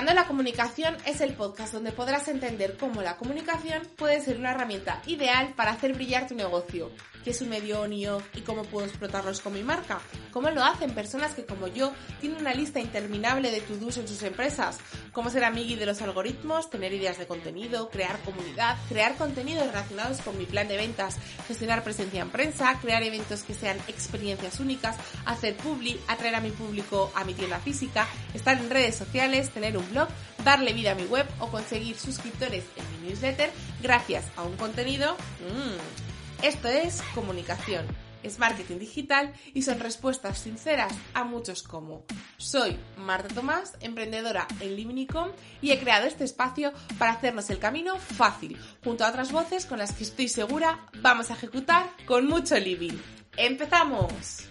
La comunicación es el podcast donde podrás entender cómo la comunicación puede ser una herramienta ideal para hacer brillar tu negocio, qué es un medio on y off y cómo puedo explotarlos con mi marca, cómo lo hacen personas que como yo tienen una lista interminable de to-dos en sus empresas, cómo ser amigui de los algoritmos, tener ideas de contenido, crear comunidad, crear contenidos relacionados con mi plan de ventas, gestionar presencia en prensa, crear eventos que sean experiencias únicas, hacer publi, atraer a mi público a mi tienda física, estar en redes sociales, tener un blog, darle vida a mi web o conseguir suscriptores en mi newsletter gracias a un contenido. Mmm, esto es comunicación, es marketing digital y son respuestas sinceras a muchos como. Soy Marta Tomás, emprendedora en Liminicom y he creado este espacio para hacernos el camino fácil, junto a otras voces con las que estoy segura vamos a ejecutar con mucho living. ¡Empezamos!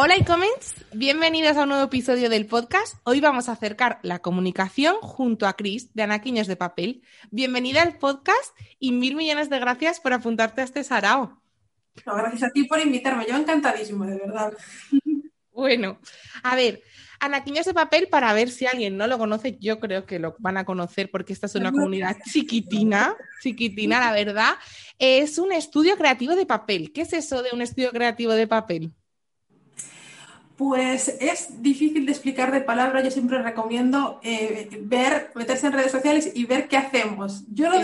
Hola e-comments, bienvenidos a un nuevo episodio del podcast. Hoy vamos a acercar la comunicación junto a Chris de Anaquiños de Papel. Bienvenida al podcast y mil millones de gracias por apuntarte a este sarao. No, gracias a ti por invitarme, yo encantadísimo, de verdad. Bueno, a ver, Anaquiños de Papel, para ver si alguien no lo conoce, yo creo que lo van a conocer porque esta es una comunidad chiquitina, chiquitina, la verdad. Es un estudio creativo de papel. ¿Qué es eso de un estudio creativo de papel? Pues es difícil de explicar de palabra. Yo siempre recomiendo eh, ver, meterse en redes sociales y ver qué hacemos. Yo lo,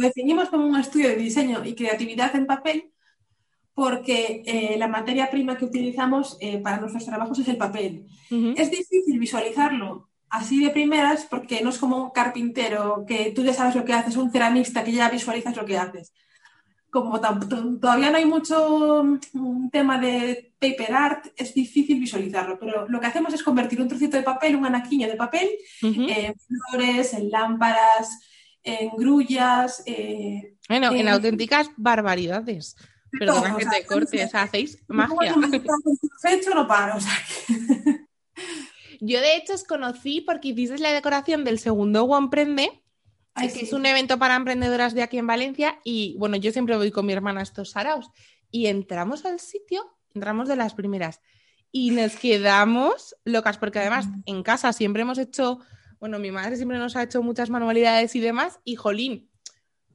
definimos como un estudio de diseño y creatividad en papel porque eh, la materia prima que utilizamos eh, para nuestros trabajos es el papel. Es difícil visualizarlo así de primeras porque no es como un carpintero que tú ya sabes lo que haces, un ceramista que ya visualizas lo que haces como todavía no hay mucho mm, tema de paper art, es difícil visualizarlo, pero lo que hacemos es convertir un trocito de papel, un anaquiño de papel, en flores, en lámparas, en grullas. Eh, bueno, en, auténticas barbaridades. Perdona que te corte, o sea, hacéis magia. Hecho, no paro, o sea Yo de hecho os conocí porque hicisteis la decoración del segundo One Prende es un evento para emprendedoras de aquí en Valencia y bueno, yo siempre voy con mi hermana a estos saraos y entramos al sitio, entramos de las primeras y nos quedamos locas porque además en casa siempre hemos hecho, bueno, mi madre siempre nos ha hecho muchas manualidades y demás y jolín,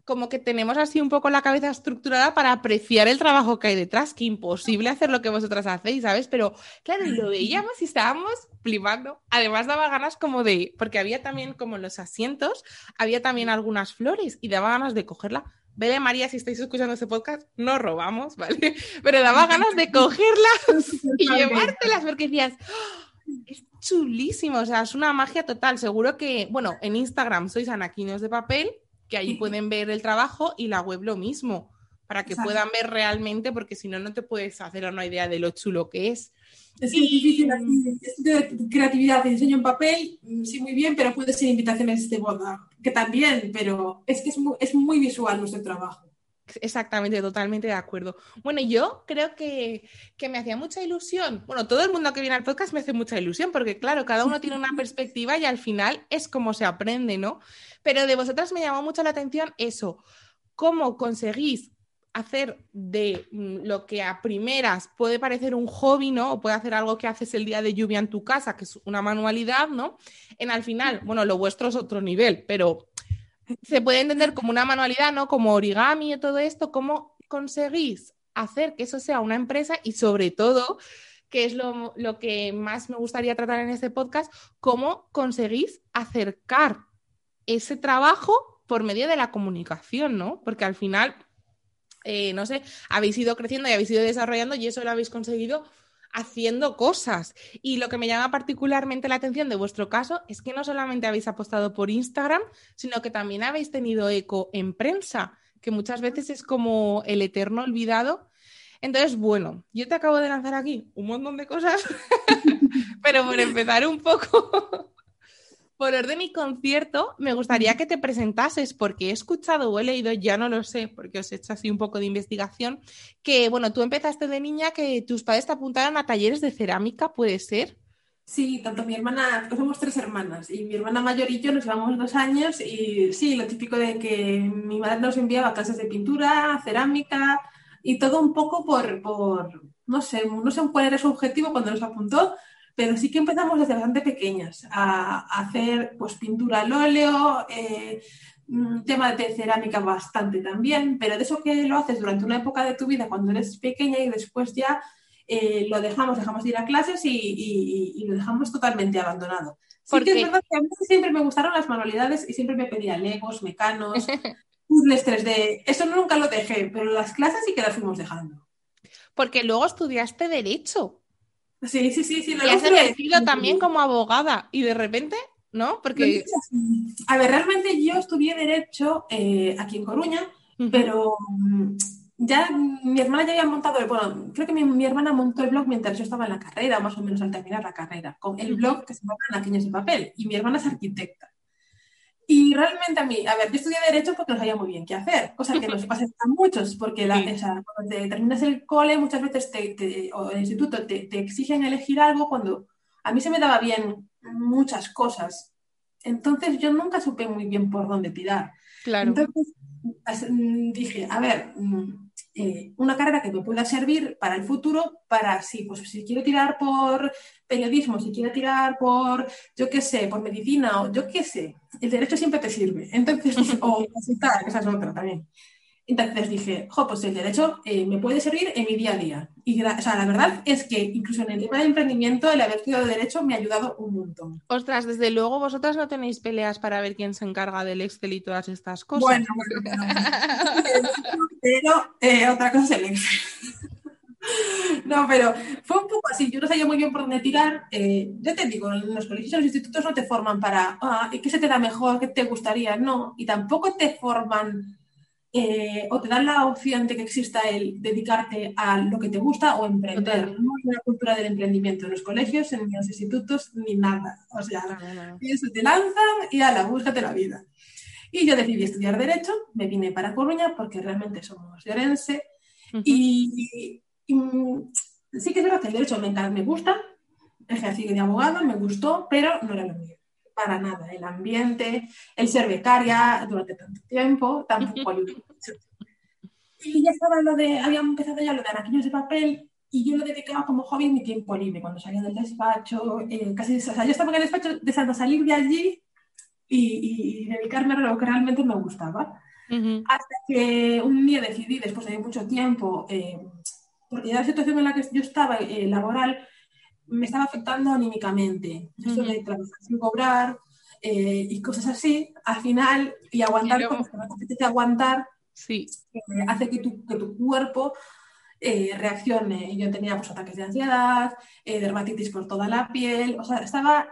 como que tenemos así un poco la cabeza estructurada para apreciar el trabajo que hay detrás, que imposible hacer lo que vosotras hacéis, ¿sabes? Pero claro, lo veíamos y estábamos flipando. Además daba ganas como de, porque había también como los asientos, había también algunas flores y daba ganas de cogerla. Vele María, si estáis escuchando este podcast, no robamos, ¿vale? Pero daba ganas de cogerlas y llevártelas porque decías, ¡Oh! es chulísimo, o sea, es una magia total. Seguro que, bueno, en Instagram sois anaquinos de papel que ahí pueden ver el trabajo y la web lo mismo, para que puedan ver realmente, porque si no, no te puedes hacer una idea de lo chulo que es. Es difícil, de creatividad de diseño en papel, mm, sí, muy bien, pero puede ser invitaciones de boda, que también, pero es que es muy, es muy visual nuestro trabajo. Exactamente, totalmente de acuerdo. Bueno, yo creo que, que, me hacía mucha ilusión. Bueno, todo el mundo que viene al podcast me hace mucha ilusión, porque claro, cada uno tiene una perspectiva y al final es como se aprende, ¿no? Pero de vosotras me llamó mucho la atención eso, cómo conseguís hacer de mm, lo que a primeras puede parecer un hobby, ¿no? O puede hacer algo que haces el día de lluvia en tu casa, que es una manualidad, ¿no? En al final, bueno, lo vuestro es otro nivel, pero se puede entender como una manualidad, ¿no? Como origami y todo esto, ¿cómo conseguís hacer que eso sea una empresa y sobre todo, que es lo, lo que más me gustaría tratar en este podcast, cómo conseguís acercar ese trabajo por medio de la comunicación, ¿no? Porque al final, eh, no sé, habéis ido creciendo y habéis ido desarrollando y eso lo habéis conseguido haciendo cosas. Y lo que me llama particularmente la atención de vuestro caso es que no solamente habéis apostado por Instagram, sino que también habéis tenido eco en prensa, que muchas veces es como el eterno olvidado. Entonces, bueno, yo te acabo de lanzar aquí un montón de cosas, pero por empezar un poco por orden y concierto, me gustaría que te presentases, porque he escuchado o he leído, ya no lo sé, porque os he hecho así un poco de investigación, que, bueno, tú empezaste de niña que tus padres te apuntaron a talleres de cerámica, ¿puede ser? Sí, tanto mi hermana, somos tres hermanas, y mi hermana mayor y yo nos llevamos dos años, y sí, lo típico de que mi madre nos enviaba clases de pintura, cerámica, y todo un poco por, por no sé, no sé cuál era su objetivo cuando nos apuntó, pero sí que empezamos desde bastante pequeñas a, hacer pues pintura al óleo, eh, tema de cerámica bastante también, pero de eso que lo haces durante una época de tu vida cuando eres pequeña y después ya eh, lo dejamos, dejamos de ir a clases y, lo dejamos totalmente abandonado. Sí que es verdad que a mí siempre me gustaron las manualidades y siempre me pedía legos, mecanos, puzzles 3D. Eso nunca lo dejé, pero las clases sí que las fuimos dejando. Porque luego estudiaste Derecho. Sí, sí, sí. sí y has ejercido también como abogada y de repente, ¿no? Porque... A ver, realmente yo estudié Derecho eh, aquí en Coruña, pero mm, ya mi hermana ya había montado, bueno, creo que mi, hermana montó el blog mientras yo estaba en la carrera, más o menos al terminar la carrera, con el blog que se llama Naquiños de Papel, y mi hermana es arquitecta. Y realmente a mí, a ver, yo estudié Derecho porque no sabía muy bien qué hacer, cosa que nos pasa a muchos, porque la, cuando te terminas el cole, muchas veces te, o el instituto te, te, exigen elegir algo cuando a mí se me daba bien muchas cosas. Entonces yo nunca supe muy bien por dónde tirar. Claro. Entonces dije, a ver, mm, eh, una carrera que me pueda servir para el futuro, para si, pues, si quiero tirar por periodismo, si quiero tirar por, yo qué sé, por medicina o yo qué sé, el derecho siempre te sirve. Entonces, o tal, esa es otra también. Entonces dije, jo, pues el derecho eh, me puede servir en mi día a día. Y o sea, la verdad es que incluso en el tema de emprendimiento, el haber estudiado derecho me ha ayudado un montón. Ostras, desde luego vosotras no tenéis peleas para ver quién se encarga del Excel y todas estas cosas. Bueno, bueno, pero eh, otra cosa es el Excel. No, pero fue un poco así. Yo no sabía muy bien por dónde tirar. Eh, ya te digo, en los colegios y los institutos no te forman para ah, qué se te da mejor, qué te gustaría, no. Y tampoco te forman eh, o te dan la opción de que exista el dedicarte a lo que te gusta o emprender. No hay una cultura del emprendimiento en los colegios, en los institutos, ni nada. O sea, eso te lanzan y a la búscate la vida. Y yo decidí estudiar Derecho, me vine para Coruña porque realmente somos de Orense. y, sí que es verdad que el Derecho me, me gusta, ejercí de abogado, me gustó, pero no era lo mío para nada. El ambiente, el ser becaria durante tanto tiempo, tampoco Y ya estaba lo de, había empezado ya lo de araquillos de papel y yo lo dedicaba como hobby en mi tiempo libre, cuando salía del despacho, eh, casi, o sea, yo estaba en el despacho deseando salir de allí y, dedicarme a lo que realmente me gustaba. Hasta que un día decidí, después de mucho tiempo, eh, porque ya la situación en la que yo estaba eh, laboral me estaba afectando anímicamente. Esto de trabajar sin cobrar eh, y cosas así, al final, y aguantar como que no aguantar, sí. Eh, hace que tu, que tu cuerpo eh, reaccione. Yo tenía pues, ataques de ansiedad, dermatitis por toda la piel, o sea, estaba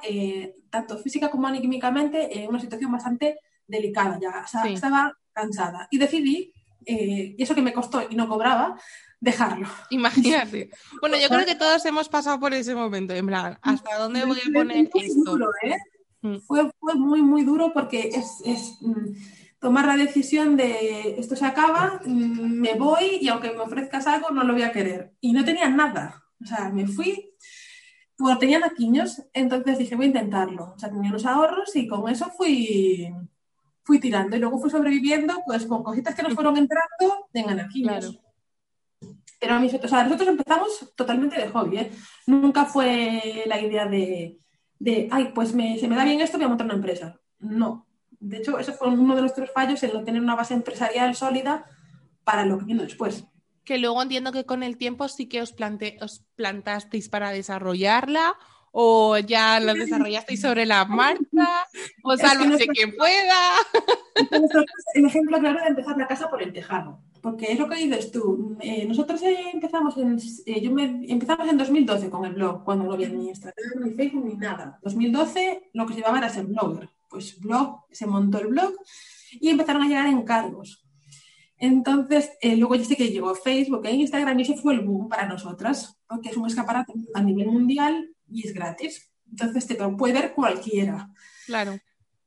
tanto física como anímicamente en una situación bastante delicada ya, o sea, estaba cansada. Y decidí, y eso que me costó y no cobraba, dejarlo. Imagínate. Bueno, yo creo que todos hemos pasado por ese momento, en plan, ¿hasta dónde voy a poner esto? ¿eh? Mm. fue, fue, muy, muy duro porque es, es mm, tomar la decisión de esto se acaba, mm, me voy y aunque me ofrezcas algo no lo voy a querer. Y no tenía nada. O sea, me fui, pues tenía naquiños, entonces dije, voy a intentarlo. O sea, tenía los ahorros y con eso fui, fui tirando. Y luego fui sobreviviendo pues con cositas que nos fueron entrando en naquiños. Pero nosotros empezamos totalmente de hobby, ¿eh? Nunca fue la idea de, ay, pues se me da bien esto, voy a montar una empresa. No. De hecho, ese fue uno de nuestros fallos, el no tener una base empresarial sólida para lo que vino después. Que luego entiendo que con el tiempo sí que os, plante os plantasteis para desarrollarla o ya la desarrollasteis sobre la marcha, o sálvese quien pueda. El ejemplo claro de empezar la casa por el tejado porque es lo que dices tú. Eh, nosotros empezamos en, eh, yo me, empezamos en 2012 con el blog, cuando no había ni Instagram, ni Facebook, ni nada. 2012 lo que se llevaba era ser blogger. Pues blog, se montó el blog y empezaron a llegar encargos. Entonces, eh, luego ya sé que llegó Facebook e Instagram y ese fue el boom para nosotras, porque es un escaparate a nivel mundial y es gratis. Entonces te puede ver cualquiera. Claro.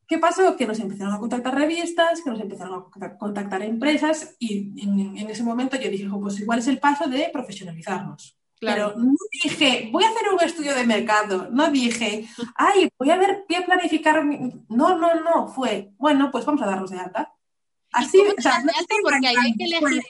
¿Qué pasó? Que nos empezaron a contactar revistas, que nos empezaron a contactar empresas y en, ese momento yo dije, pues igual es el paso de profesionalizarnos. Pero no dije, voy a hacer un estudio de mercado. No dije, ay, voy a ver, voy a planificar. No, no, no. Fue, bueno, pues vamos a darnos de alta. Así, o sea, no porque hay que elegir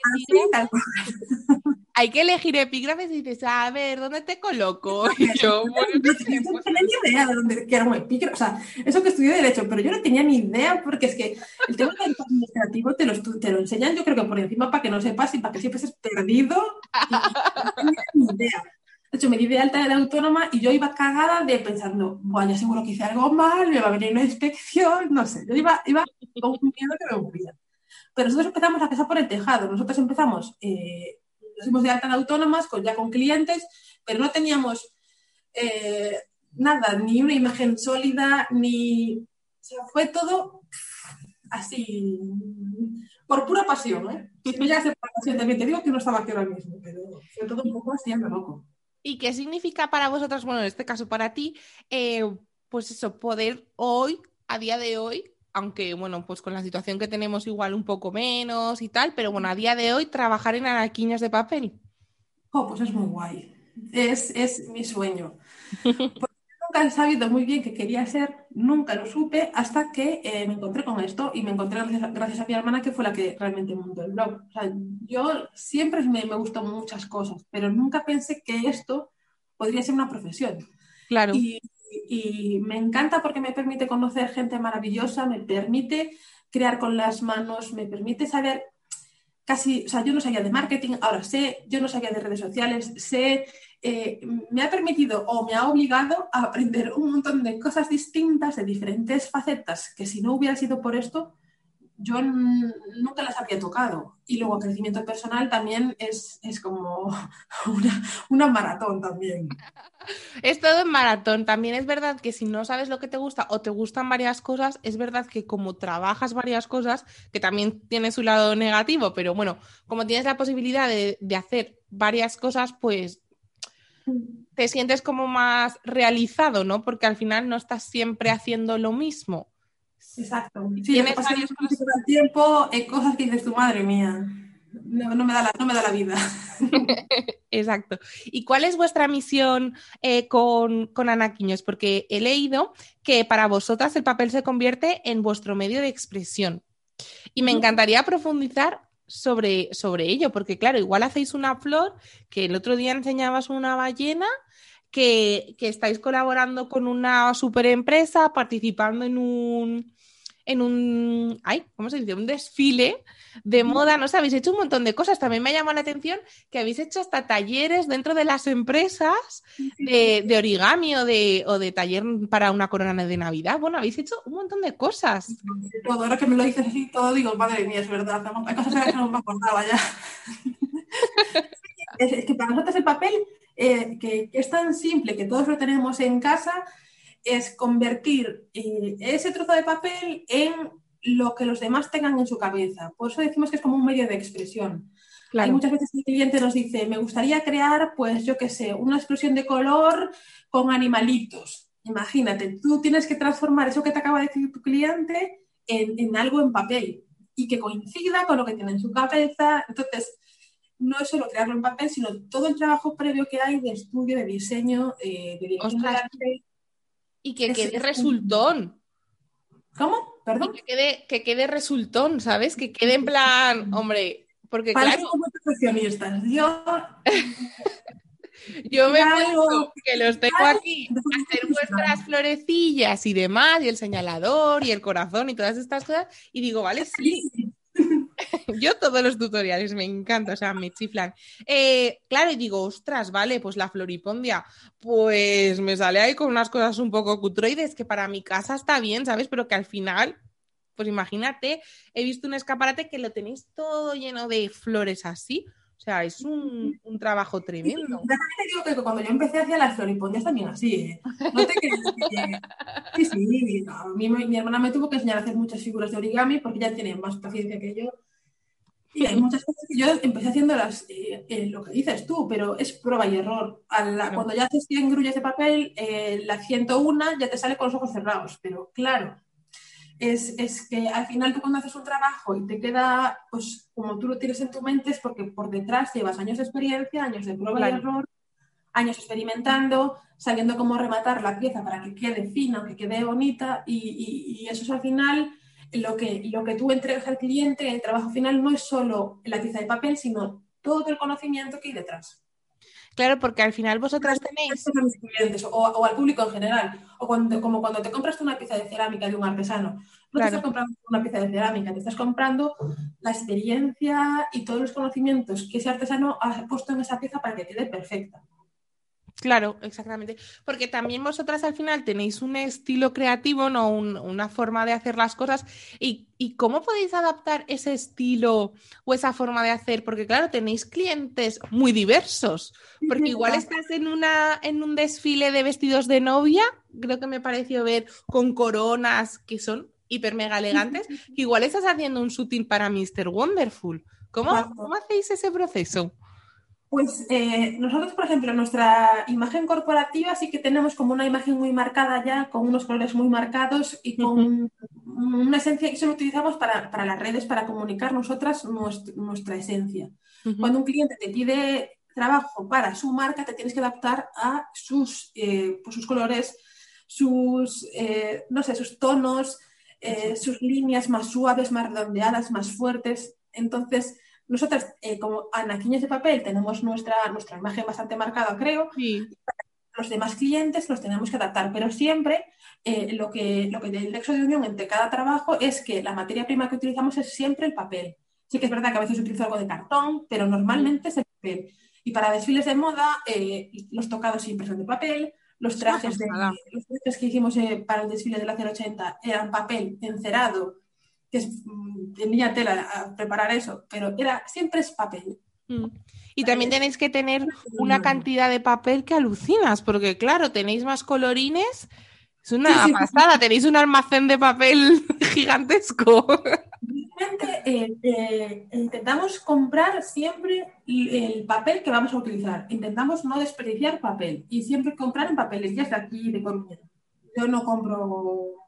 hay que elegir epígrafes y dices, a ver, ¿dónde te coloco? Y yo, bueno, no tenía ni idea de dónde era un epígrafe. O sea, eso que estudié Derecho, pero yo no tenía ni idea, porque es que el tema administrativo te lo, te lo enseñan, yo creo que por encima para que no sepas y para que siempre estés perdido. no tenía ni idea. De hecho, me di de alta de autónoma y yo iba cagada de pensando, bueno, ya seguro que hice algo mal, me va a venir una inspección, no sé. Yo iba, iba con un miedo que me moría. Pero nosotros empezamos a pasar por el tejado. Nosotros empezamos eh, nos dimos de alta autónomas, con, ya con clientes, pero no teníamos eh, nada, ni una imagen sólida, ni... O sea, fue todo así, por pura pasión, ¿eh? Si ya por pasión, también te digo que no estaba aquí ahora mismo, pero fue todo un poco así, ando loco. ¿Y qué significa para vosotros, bueno, en este caso para ti, eh, pues eso, poder hoy, a día de hoy, aunque bueno, pues con la situación que tenemos igual un poco menos y tal, pero bueno, a día de hoy trabajar en araquiñas de papel. Oh, pues es muy guay. Es, es mi sueño. nunca he sabido muy bien qué quería ser, nunca lo supe hasta que eh, me encontré con esto y me encontré gracias, a mi hermana que fue la que realmente montó el blog. O sea, yo siempre me, me gustó muchas cosas, pero nunca pensé que esto podría ser una profesión. Claro y me encanta porque me permite conocer gente maravillosa, me permite crear con las manos, me permite saber casi, o sea, yo no sabía de marketing, ahora sé, yo no sabía de redes sociales, sé, eh, me ha permitido o me ha obligado a aprender un montón de cosas distintas, de diferentes facetas, que si no hubiera sido por esto, yo nunca las había tocado. Y luego crecimiento personal también es, como una, maratón también. Es todo en maratón. También es verdad que si no sabes lo que te gusta o te gustan varias cosas, es verdad que como trabajas varias cosas, que también tiene su lado negativo, pero bueno, como tienes la posibilidad de, de hacer varias cosas, pues te sientes como más realizado, ¿no? Porque al final no estás siempre haciendo lo mismo. Exacto. Sí, tienes varios cosas el tiempo, en cosas que dices tu madre mía. No, me da la, no, me da la, vida. Exacto. ¿Y cuál es vuestra misión eh, con, con Anaquiños? Porque he leído que para vosotras el papel se convierte en vuestro medio de expresión. Y me encantaría profundizar sobre, sobre ello, porque claro, igual hacéis una flor que el otro día enseñabas una ballena que, que, estáis colaborando con una super empresa, participando en un, en un, ay, ¿cómo se dice? Un desfile de moda, no sé, habéis hecho un montón de cosas. También me ha llamado la atención que habéis hecho hasta talleres dentro de las empresas de, origami o de, o de taller para una corona de Navidad. Bueno, habéis hecho un montón de cosas. Todo, ahora que me lo dices así, todo digo, madre mía, es verdad. Hay cosas que no me acordaba ya. es, que para nosotros el papel, eh, que, que es tan simple, que todos lo tenemos en casa, es convertir eh, ese trozo de papel en lo que los demás tengan en su cabeza. Por eso decimos que es como un medio de expresión. Hay muchas veces el cliente nos dice, me gustaría crear, pues yo qué sé, una explosión de color con animalitos. Imagínate, tú tienes que transformar eso que te acaba de decir tu cliente en, en algo en papel y que coincida con lo que tiene en su cabeza. Entonces, no es solo crearlo en papel, sino todo el trabajo previo que hay de estudio, de diseño, eh, de dirección de arte, y que quede resultón. ¿Cómo? ¿Perdón? que quede, que quede resultón, ¿sabes? Que quede en plan, hombre, porque claro... profesionistas. Yo... Yo me pongo que los tengo aquí, hacer vuestras florecillas y demás, y el señalador y el corazón y todas estas cosas, y digo, vale, sí, Yo todos los tutoriales me encanta, o sea, me chiflan. Eh, claro, y digo, ostras, vale, pues la floripondia, pues me sale ahí con unas cosas un poco cutroides, que para mi casa está bien, ¿sabes? Pero que al final, pues imagínate, he visto un escaparate que lo tenéis todo lleno de flores así. O sea, es un, trabajo tremendo. Sí, te digo que cuando yo empecé hacia las floripondias también así, ¿eh? No te crees Sí, sí, mi, hermana me tuvo que enseñar a hacer muchas figuras de origami porque ya tiene más paciencia que yo. Y hay muchas cosas que yo empecé haciendo las, eh, eh, lo que dices tú, pero es prueba y error. Cuando ya haces 100 grullas de papel, eh, la 101 ya te sale con los ojos cerrados. Pero claro, es, es, que al final tú cuando haces un trabajo y te queda, pues como tú lo tienes en tu mente, es porque por detrás llevas años de experiencia, años de prueba y error, años experimentando, sabiendo cómo rematar la pieza para que quede fina, que quede bonita y, y eso es al final lo que, lo que tú entregas al cliente, el trabajo final no es solo la pieza de papel, sino todo el conocimiento que hay detrás. Claro, porque al final vosotras tenéis... O, al público en general. O cuando, como cuando te compras una pieza de cerámica de un artesano. No te estás comprando una pieza de cerámica, te estás comprando la experiencia y todos los conocimientos que ese artesano ha puesto en esa pieza para que quede perfecta. Claro, exactamente. Porque también vosotras al final tenéis un estilo creativo, ¿no? una forma de hacer las cosas. Y, cómo podéis adaptar ese estilo o esa forma de hacer? Porque, claro, tenéis clientes muy diversos. Porque igual estás en, una, en un desfile de vestidos de novia, creo que me pareció ver con coronas que son hiper mega elegantes, igual estás haciendo un shooting para Mr. Wonderful. ¿Cómo, ¿Cómo hacéis ese proceso? Pues eh, nosotros, por ejemplo, nuestra imagen corporativa sí que tenemos como una imagen muy marcada ya, con unos colores muy marcados y con una esencia que solo utilizamos para, las redes, para comunicar nosotras nuestra, esencia. Cuando un cliente te pide trabajo para su marca, te tienes que adaptar a sus, eh, pues sus colores, sus, eh, no sé, sus tonos, sus líneas más suaves, más redondeadas, más fuertes. Entonces, nosotras, eh, como anaquiños de papel, tenemos nuestra, nuestra imagen bastante marcada, creo. Los demás clientes los tenemos que adaptar, pero siempre eh, lo, que, lo que el nexo de unión entre cada trabajo es que la materia prima que utilizamos es siempre el papel. Sí que es verdad que a veces utilizo algo de cartón, pero normalmente es el papel. Y para desfiles de moda, eh, los tocados siempre son de papel, los trajes, de, los trajes que hicimos para el desfile de la 080 eran papel encerado que es, mm, tenía tela a preparar eso, pero era, siempre es papel. Mm. Y también tenéis que tener una cantidad de papel que alucinas, porque claro, tenéis más colorines. Es una pasada, tenéis un almacén de papel gigantesco. Eh, eh, intentamos comprar siempre el papel que vamos a utilizar. Intentamos no desperdiciar papel y siempre comprar en papeles, ya de aquí, de Coruña. Yo no compro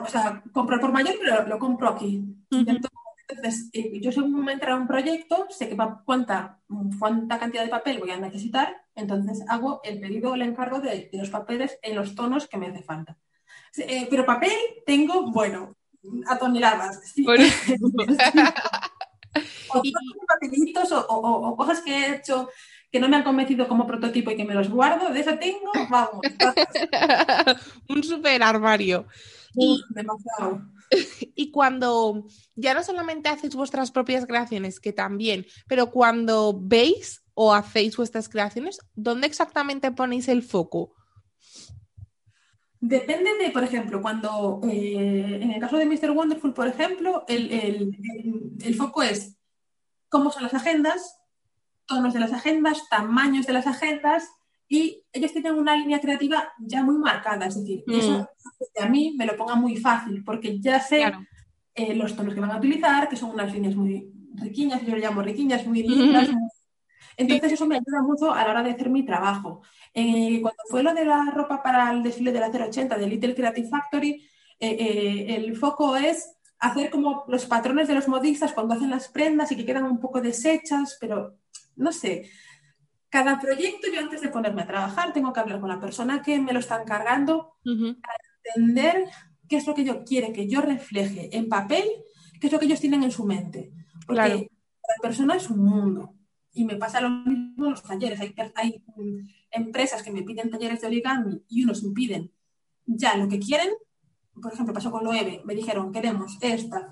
o sea, compro por mayor, pero lo, compro aquí. Entonces, eh, yo según me entra un proyecto, sé que cuánta, cuánta cantidad de papel voy a necesitar, entonces hago el pedido o el encargo de, los papeles en los tonos que me hace falta. Eh, pero papel tengo, bueno, a toneladas. Sí. o, papelitos o, o, cosas que he hecho que no me han convencido como prototipo y que me los guardo, de eso tengo, vamos. un super armario. Y, y cuando ya no solamente hacéis vuestras propias creaciones, que también, pero cuando veis o hacéis vuestras creaciones, ¿dónde exactamente ponéis el foco? Depende de, por ejemplo, cuando eh, en el caso de Mr. Wonderful, por ejemplo, el, el, foco es cómo son las agendas, tonos de las agendas, tamaños de las agendas, y ellos tienen una línea creativa ya muy marcada, es decir, mm. eso a mí me lo ponga muy fácil, porque ya sé eh, los tonos que van a utilizar, que son unas líneas muy riquiñas, yo le llamo riquiñas, muy lindas. Entonces eso me ayuda mucho a la hora de hacer mi trabajo. Eh, cuando fue lo de la ropa para el desfile de la 080 de Little Creative Factory, eh, el foco es hacer como los patrones de los modistas cuando hacen las prendas y que quedan un poco deshechas, pero no sé, cada proyecto yo antes de ponerme a trabajar tengo que hablar con la persona que me lo está encargando para entender qué es lo que yo quiere que yo refleje en papel, qué es lo que ellos tienen en su mente. Porque la persona es un mundo. Y me pasa lo mismo en los talleres. Hay, hay mm, empresas que me piden talleres de origami y unos me piden ya lo que quieren. Por ejemplo, pasó con Loewe, me dijeron, queremos esta,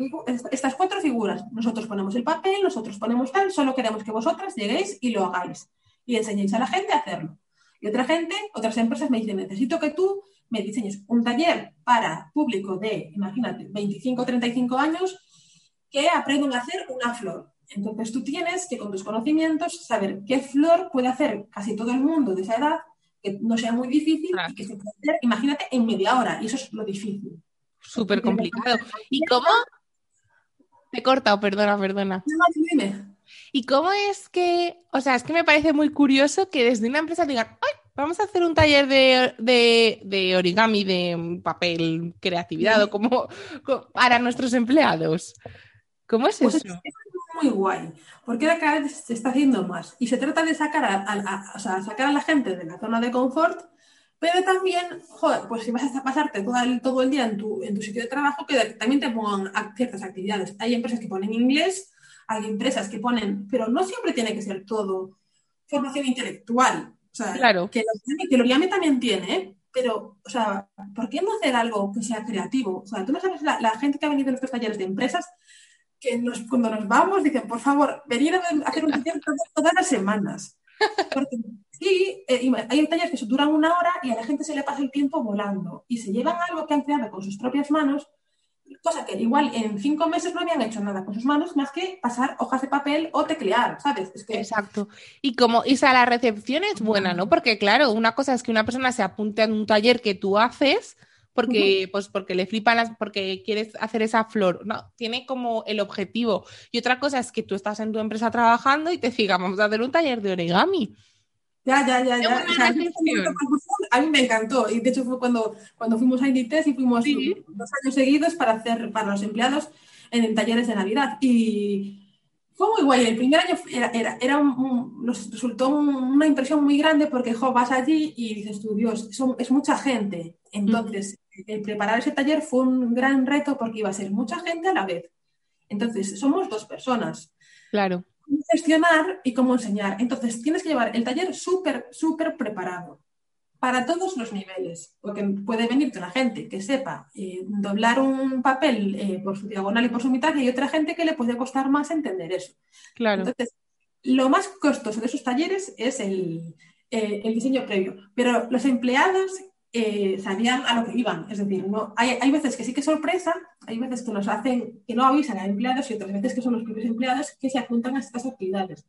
estas cuatro figuras. Nosotros ponemos el papel, nosotros ponemos tal, solo queremos que vosotras lleguéis y lo hagáis y enseñéis a la gente a hacerlo. Y otra gente, otras empresas me dicen, necesito que tú me diseñes un taller para público de, imagínate, 25 o 35 años que aprendan a hacer una flor. Entonces tú tienes que con tus conocimientos saber qué flor puede hacer casi todo el mundo de esa edad, que no sea muy difícil y que se pueda hacer, imagínate, en media hora. Y eso es lo difícil. Súper complicado. ¿Y cómo? Te he cortado, perdona, perdona. No, dime. ¿Y cómo es que, o sea, es que me parece muy curioso que desde una empresa digan, ¡ay! Vamos a hacer un taller de, origami, de papel, creatividad, o como, para nuestros empleados. ¿Cómo es pues eso? Es muy guay, porque ahora cada vez se está haciendo más y se trata de sacar a, sacar a la gente de la zona de confort, pero también, joder, pues si vas a pasarte todo el, todo el día en tu, en tu sitio de trabajo, que también te pongan ciertas actividades. Hay empresas que ponen inglés, hay empresas que ponen, pero no siempre tiene que ser todo formación intelectual. O sea, claro. que, que Oriame también tiene, ¿eh? pero, o sea, ¿por qué no hacer algo que sea creativo? O sea, tú no sabes la, la gente que ha venido a nuestros talleres de empresas, que nos, cuando nos vamos dicen, por favor, venir a hacer un taller todas las semanas. Porque sí, eh, hay talleres que duran una hora y a la gente se le pasa el tiempo volando y se llevan algo que han creado con sus propias manos, cosa que igual en cinco meses no habían hecho nada con sus manos más que pasar hojas de papel o teclear, ¿sabes? Es que... Exacto. Y como, y la recepción es buena, ¿no? Porque claro, una cosa es que una persona se apunte a un taller que tú haces porque, pues porque le flipan las, porque quieres hacer esa flor. No, tiene como el objetivo. Y otra cosa es que tú estás en tu empresa trabajando y te digan, vamos a hacer un taller de origami. Ya, ya, ya, ya. a mí me encantó. Y de hecho fue cuando, cuando fuimos a Inditex y fuimos dos años seguidos para hacer para los empleados en, talleres de Navidad. Y fue muy guay. El primer año era, era, era un, nos resultó una impresión muy grande porque jo, vas allí y dices tú, Dios, es mucha gente. Entonces, el preparar ese taller fue un gran reto porque iba a ser mucha gente a la vez. Entonces, somos dos personas. Claro. Cómo gestionar y cómo enseñar. Entonces, tienes que llevar el taller súper, súper preparado para todos los niveles, porque puede venirte una gente que sepa eh, doblar un papel eh, por su diagonal y por su mitad y hay otra gente que le puede costar más entender eso. Claro. Entonces, lo más costoso de esos talleres es el, eh, el diseño previo, pero los empleados eh, sabían a lo que iban. Es decir, no, hay, hay, veces que sí que sorpresa, hay veces que nos hacen, que no avisan a empleados y otras veces que son los propios empleados que se apuntan a estas actividades.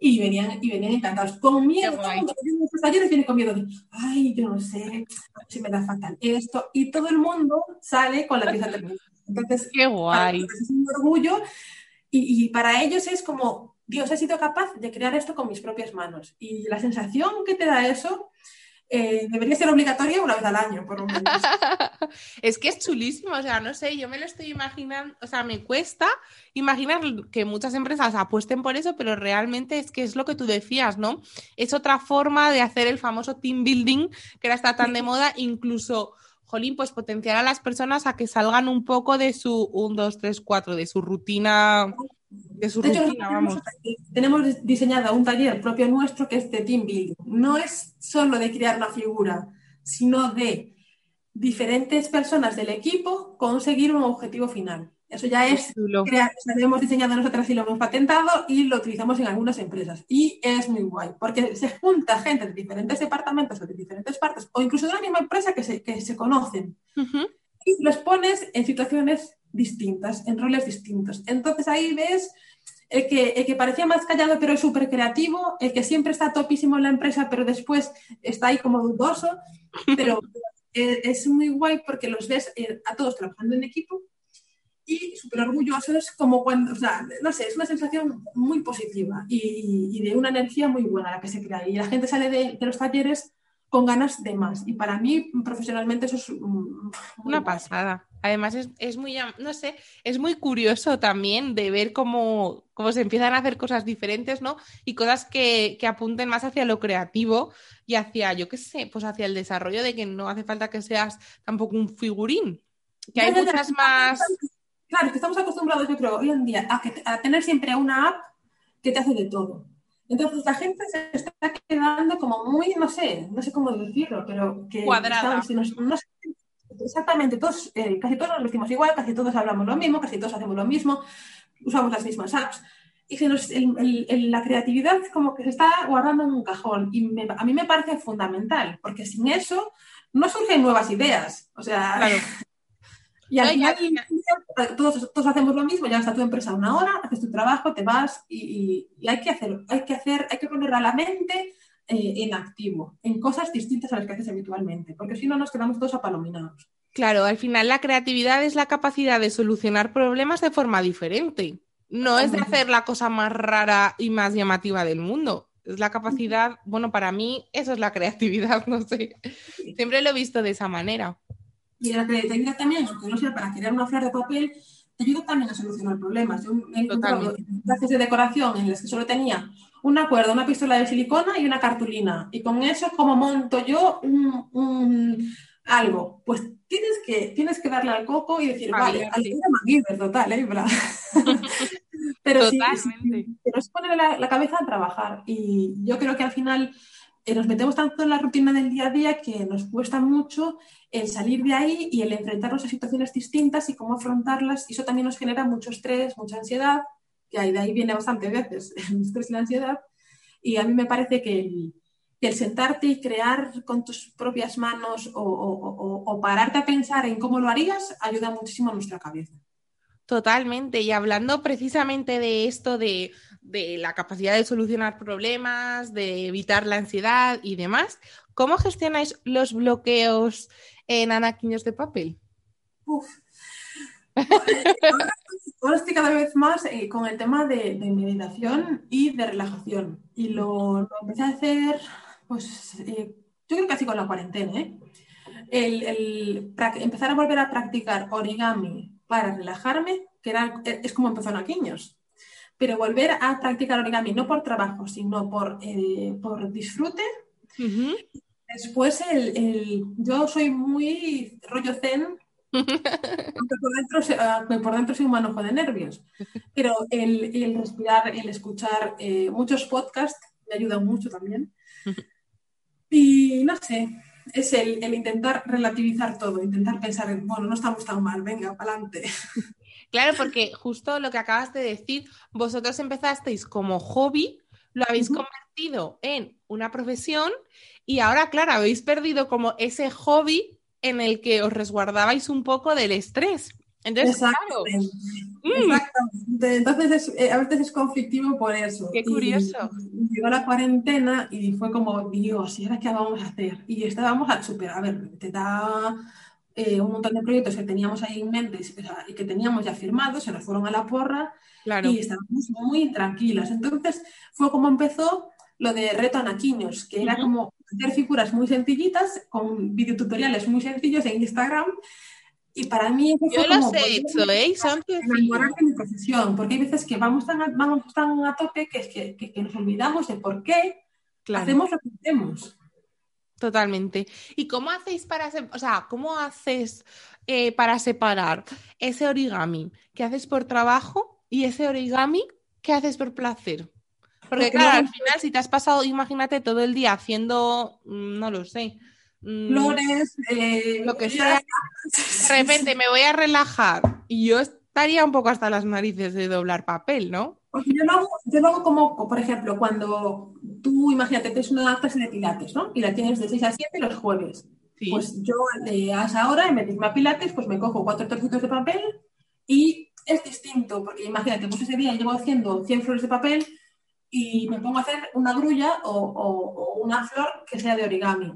Y venían, y venían encantados. Con miedo, todo el mundo que talleres viene con miedo de, ay, yo no sé, si me da fatal esto. Y todo el mundo sale con la pieza terminada. Entonces, Qué guay. es un orgullo. Y, y para ellos es como, Dios, he sido capaz de crear esto con mis propias manos. Y la sensación que te da eso eh, debería ser obligatoria una vez al año, por lo menos. es que es chulísimo, o sea, no sé, yo me lo estoy imaginando, o sea, me cuesta imaginar que muchas empresas apuesten por eso, pero realmente es que es lo que tú decías, ¿no? Es otra forma de hacer el famoso team building que ahora está tan de moda, incluso jolín, pues potenciar a las personas a que salgan un poco de su 1, 2, 3, 4, de su rutina de su Tenemos diseñado un taller propio nuestro que es de team building. No es solo de crear una figura, sino de diferentes personas del equipo conseguir un objetivo final. Eso ya es crear, lo hemos diseñado nosotras y lo hemos patentado y lo utilizamos en algunas empresas. Y es muy guay, porque se junta gente de diferentes departamentos o de diferentes partes, o incluso de la misma empresa que se, que se conocen. Y los pones en situaciones distintas, en roles distintos. Entonces ahí ves el que, el que parecía más callado pero es súper creativo, el que siempre está topísimo en la empresa pero después está ahí como dudoso, pero es muy guay porque los ves eh, a todos trabajando en equipo y súper orgulloso es como cuando, o sea, no sé, es una sensación muy positiva y, de una energía muy buena la que se crea y la gente sale de, de los talleres con ganas de más. Y para mí, profesionalmente, eso es una pasada. Además, es, muy, no sé, es muy curioso también de ver cómo, cómo se empiezan a hacer cosas diferentes, ¿no? Y cosas que, apunten más hacia lo creativo y hacia, yo qué sé, pues hacia el desarrollo de que no hace falta que seas tampoco un figurín. Que hay muchas más. Claro, que estamos acostumbrados, yo creo, hoy en día a, a tener siempre una app que te hace de todo. Entonces la gente se está quedando como muy, no sé, no sé cómo decirlo, pero que... Cuadrada. exactamente, todos, eh, casi todos nos vestimos igual, casi todos hablamos lo mismo, casi todos hacemos lo mismo, usamos las mismas apps. Y que la creatividad como que se está guardando en un cajón. Y a mí me parece fundamental, porque sin eso no surgen nuevas ideas. O sea, Y al final, todos, todos, hacemos lo mismo, ya está tu empresa una hora, haces tu trabajo, te vas y, hay que hacer, hay que hacer, hay que poner a la mente eh, en activo, en cosas distintas a las que haces habitualmente, porque si no nos quedamos todos apalominados. Claro, al final la creatividad es la capacidad de solucionar problemas de forma diferente. No es de hacer la cosa más rara y más llamativa del mundo. Es la capacidad, bueno, para mí eso es la creatividad, no sé. Siempre lo he visto de esa manera. Y la creatividad también, aunque no sea para crear una flor de papel, te ayuda también a solucionar problemas. Yo me he encontrado clases de decoración en las que solo tenía una cuerda, una pistola de silicona y una cartulina. Y con eso, como monto yo un, algo? Pues tienes que, tienes que darle al coco y decir, vale, al de total, ¿eh? pero sí, pero es poner la, cabeza a trabajar. Y yo creo que al final eh, nos metemos tanto en la rutina del día a día que nos cuesta mucho el salir de ahí y el enfrentarnos a situaciones distintas y cómo afrontarlas. Eso también nos genera mucho estrés, mucha ansiedad, que de ahí viene bastante veces el estrés y la ansiedad. Y a mí me parece que el, el sentarte y crear con tus propias manos o, o, pararte a pensar en cómo lo harías ayuda muchísimo a nuestra cabeza. Totalmente. Y hablando precisamente de esto, de, de, la capacidad de solucionar problemas, de evitar la ansiedad y demás, ¿cómo gestionáis los bloqueos en anaquiños de papel? Uf. Ahora estoy cada vez más eh, con el tema de, meditación y de relajación. Y lo, empecé a hacer, pues, eh, yo creo que así con la cuarentena, ¿eh? El, empezar a volver a practicar origami para relajarme, que era, es como empezó en Aquíños. Pero volver a practicar origami no por trabajo, sino por, por disfrute. Después, el, yo soy muy rollo zen aunque por dentro, por dentro soy un manojo de nervios. Pero el, respirar, el escuchar eh, muchos podcasts me ayuda mucho también. Y no sé, es el, intentar relativizar todo, intentar pensar en, bueno, no estamos tan mal, venga, para adelante. Claro, porque justo lo que acabas de decir, vosotros empezasteis como hobby, lo habéis convertido en una profesión y ahora, claro, habéis perdido como ese hobby en el que os resguardabais un poco del estrés. Entonces, claro. Mm. Entonces, eh, a veces es conflictivo por eso. Qué curioso. llegó la cuarentena y fue como, Dios, ¿y ahora qué vamos a hacer? Y estábamos al super, a ver, te da eh, un montón de proyectos que teníamos ahí en mente y que teníamos ya firmados, se nos fueron a la porra y estábamos muy tranquilas. Entonces, fue como empezó lo de reto anaquiños, que era como hacer figuras muy sencillitas con videotutoriales muy sencillos en Instagram. Y para mí Yo los he hecho, ¿eh? Son enamorar de mi profesión, porque hay veces que vamos tan a, vamos tan a tope que, es que, que, nos olvidamos de por qué hacemos lo que hacemos. Totalmente. ¿Y cómo hacéis para, o sea, cómo haces eh, para separar ese origami que haces por trabajo y ese origami que haces por placer? Porque, claro, al final, si te has pasado, imagínate, todo el día haciendo, mm, no lo sé. Mm, Flores, eh, lo que sea. De repente me voy a relajar y yo estaría un poco hasta las narices de doblar papel, ¿no? yo lo, hago, yo hago como, por ejemplo, cuando tú, imagínate, tienes una clase de pilates, ¿no? Y la tienes de 6 a 7 los jueves. Pues yo eh, a esa hora, en vez de irme a pilates, pues me cojo cuatro trocitos de papel y es distinto, porque imagínate, pues ese día llevo haciendo 100 flores de papel, y me pongo a hacer una grulla o, una flor que sea de origami.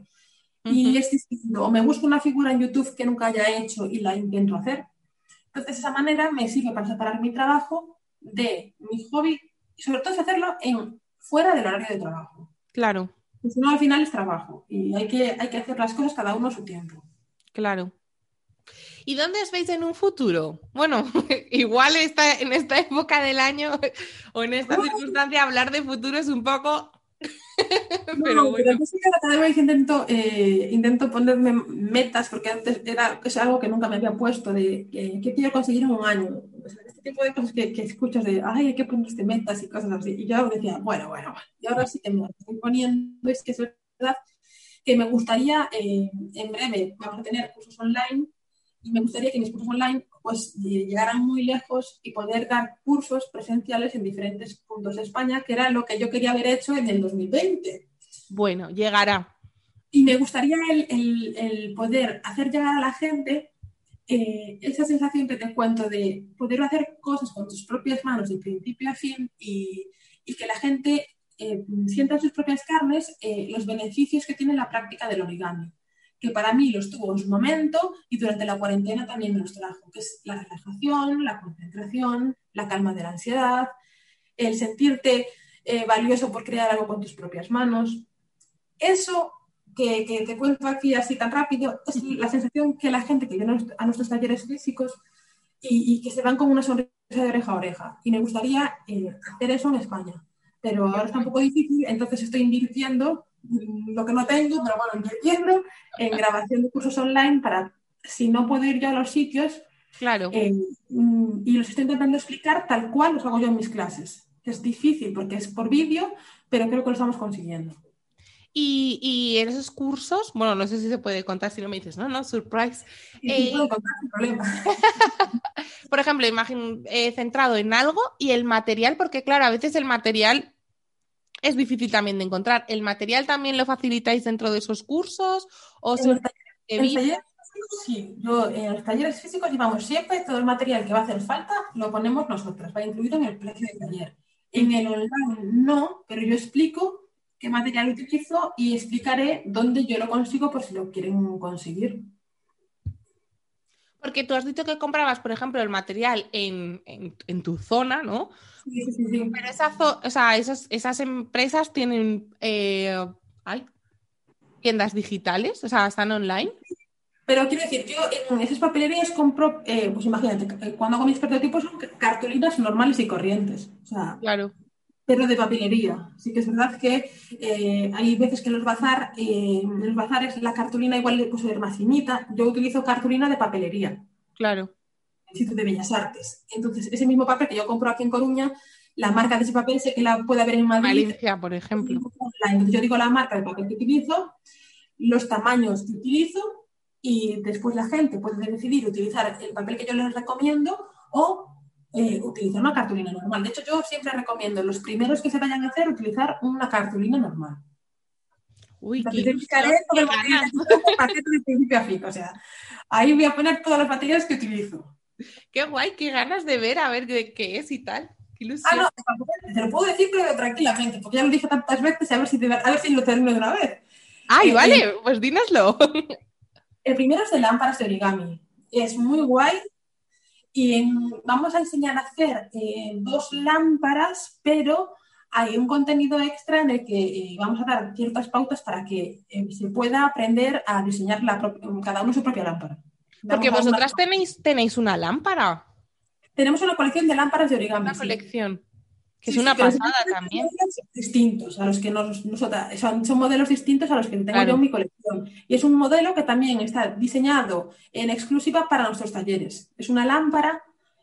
Y es distinto. O me busco una figura en YouTube que nunca haya hecho y la intento hacer. Entonces, de esa manera me sirve para separar mi trabajo de mi hobby y sobre todo es hacerlo en, fuera del horario de trabajo. Claro. Si no, al final es trabajo y hay que, hay que hacer las cosas cada uno a su tiempo. Claro. ¿Y dónde os veis en un futuro? Bueno, igual está en esta época del año o en esta circunstancia hablar de futuro es un poco... pero bueno. cada vez intento, eh, intento ponerme metas porque antes era es algo que nunca me había puesto de qué quiero conseguir en un año. este tipo de cosas que, que, escuchas de, ay, hay que ponerse metas y cosas así. Y yo decía, bueno, bueno, bueno. Y ahora sí que me estoy poniendo, es que es verdad que me gustaría, eh, en breve, vamos a tener cursos online y me gustaría que mis cursos online pues llegaran muy lejos y poder dar cursos presenciales en diferentes puntos de España, que era lo que yo quería haber hecho en el 2020. Bueno, llegará. Y me gustaría el, poder hacer llegar a la gente eh, esa sensación que te cuento de poder hacer cosas con tus propias manos de principio a fin y, que la gente eh, sienta en sus propias carnes eh, los beneficios que tiene la práctica del origami que para mí los tuvo en su momento y durante la cuarentena también me los trajo, que es la relajación, la concentración, la calma de la ansiedad, el sentirte eh, valioso por crear algo con tus propias manos. Eso que, que, te cuento aquí así tan rápido es la sensación que la gente que viene a nuestros talleres físicos y, que se van con una sonrisa de oreja a oreja. Y me gustaría eh, hacer eso en España. Pero ahora está un poco difícil, entonces estoy invirtiendo lo que no tengo, pero bueno, invirtiendo en grabación de cursos online para, si no puedo ir yo a los sitios, claro. Eh, mm, y los estoy intentando explicar tal cual los hago yo en mis clases. Es difícil porque es por vídeo, pero creo que lo estamos consiguiendo. Y, en esos cursos, bueno, no sé si se puede contar si no me dices, no, no, surprise. Eh, puedo contar sin problema. por ejemplo, imagen eh, centrado en algo y el material, porque claro, a veces el material es difícil también de encontrar. ¿El material también lo facilitáis dentro de esos cursos? ¿O en, los talleres, sí, yo en los talleres físicos llevamos siempre todo el material que va a hacer falta, lo ponemos nosotros, va incluido en el precio del taller. En el online no, pero yo explico qué material utilizo y explicaré dónde yo lo consigo por si lo quieren conseguir. Porque tú has dicho que comprabas, por ejemplo, el material en, tu zona, ¿no? Sí, sí, sí. Pero esas, esas, empresas tienen eh, tiendas digitales, o sea, están online. Pero quiero decir, yo en esas papelerías compro, eh, pues imagínate, eh, cuando hago mis prototipos son cartulinas normales y corrientes. O sea, claro pero de papelería. Sí que es verdad que eh, hay veces que en los, bazar, eh, en los bazares la cartulina igual puede ser más finita. Yo utilizo cartulina de papelería. Claro. En sitio de Bellas Artes. Entonces, ese mismo papel que yo compro aquí en Coruña, la marca de ese papel sé que la puede haber en Madrid. Valencia, por ejemplo. Entonces, yo digo la marca de papel que utilizo, los tamaños que utilizo y después la gente puede decidir utilizar el papel que yo les recomiendo o eh, utilizar una cartulina normal. De hecho, yo siempre recomiendo los primeros que se vayan a hacer utilizar una cartulina normal. Uy, qué de principio a fin. O sea, ahí voy a poner todas las materias que utilizo. Qué guay, qué ganas de ver, a ver de qué es y tal. Qué ilusión. Ah, no, te lo puedo decir, pero tranquilamente, porque ya lo dije tantas veces, a ver si, a ver si lo termino de una vez. Ay, eh, vale, pues dínoslo. El primero es de lámparas de origami. Es muy guay y vamos a enseñar a hacer eh, dos lámparas, pero hay un contenido extra en el que eh, vamos a dar ciertas pautas para que eh, se pueda aprender a diseñar cada uno su propia lámpara. Porque vosotras tenéis, tenéis una lámpara. Tenemos una colección de lámparas de origami. Una colección. Que es una pasada también. Distintos a los que nos, nosotras, son, modelos distintos a los que tengo yo en mi colección. Y es un modelo que también está diseñado en exclusiva para nuestros talleres. Es una lámpara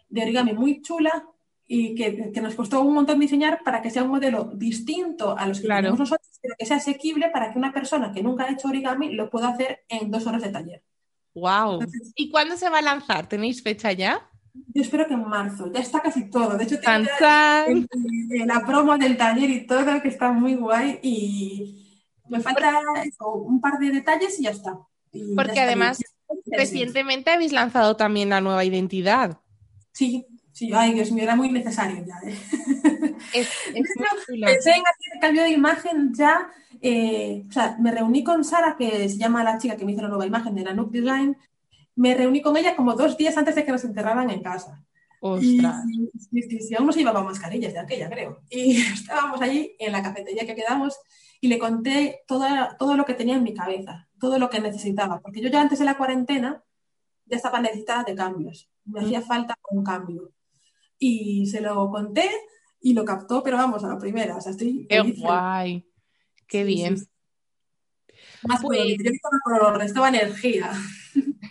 de origami muy chula y que, nos costó un montón diseñar para que sea un modelo distinto a los que tenemos nosotros, pero que sea asequible para que una persona que nunca ha hecho origami lo pueda hacer en dos horas de taller. ¡Wow! ¿Y cuándo se va a lanzar? ¿Tenéis fecha ya? Yo espero que en marzo, ya está casi todo. De hecho, tengo la promo del taller y todo, que está muy guay. Y me falta un par de detalles y ya está. Porque además, recientemente habéis lanzado también la nueva identidad. Sí, sí, ay Dios mío, era muy necesario ya. ¿eh? Pensé en hacer el cambio de imagen ya. Eh, o sea, me reuní con Sara, que se llama la chica que me hizo la nueva imagen de la Nook Design, me reuní con ella como dos días antes de que nos enterraran en casa. Ostras. Y, aún no se llevaba mascarillas de aquella, creo. Y estábamos allí en la cafetería que quedamos y le conté todo, todo lo que tenía en mi cabeza, todo lo que necesitaba, porque yo ya antes de la cuarentena ya estaba necesitada de cambios. Me hacía mm. falta un cambio. Y se lo conté y lo captó, pero vamos, a la primera. O sea, estoy ¡Qué guay! ¡Qué bien! Más pues... yo con restaba energía.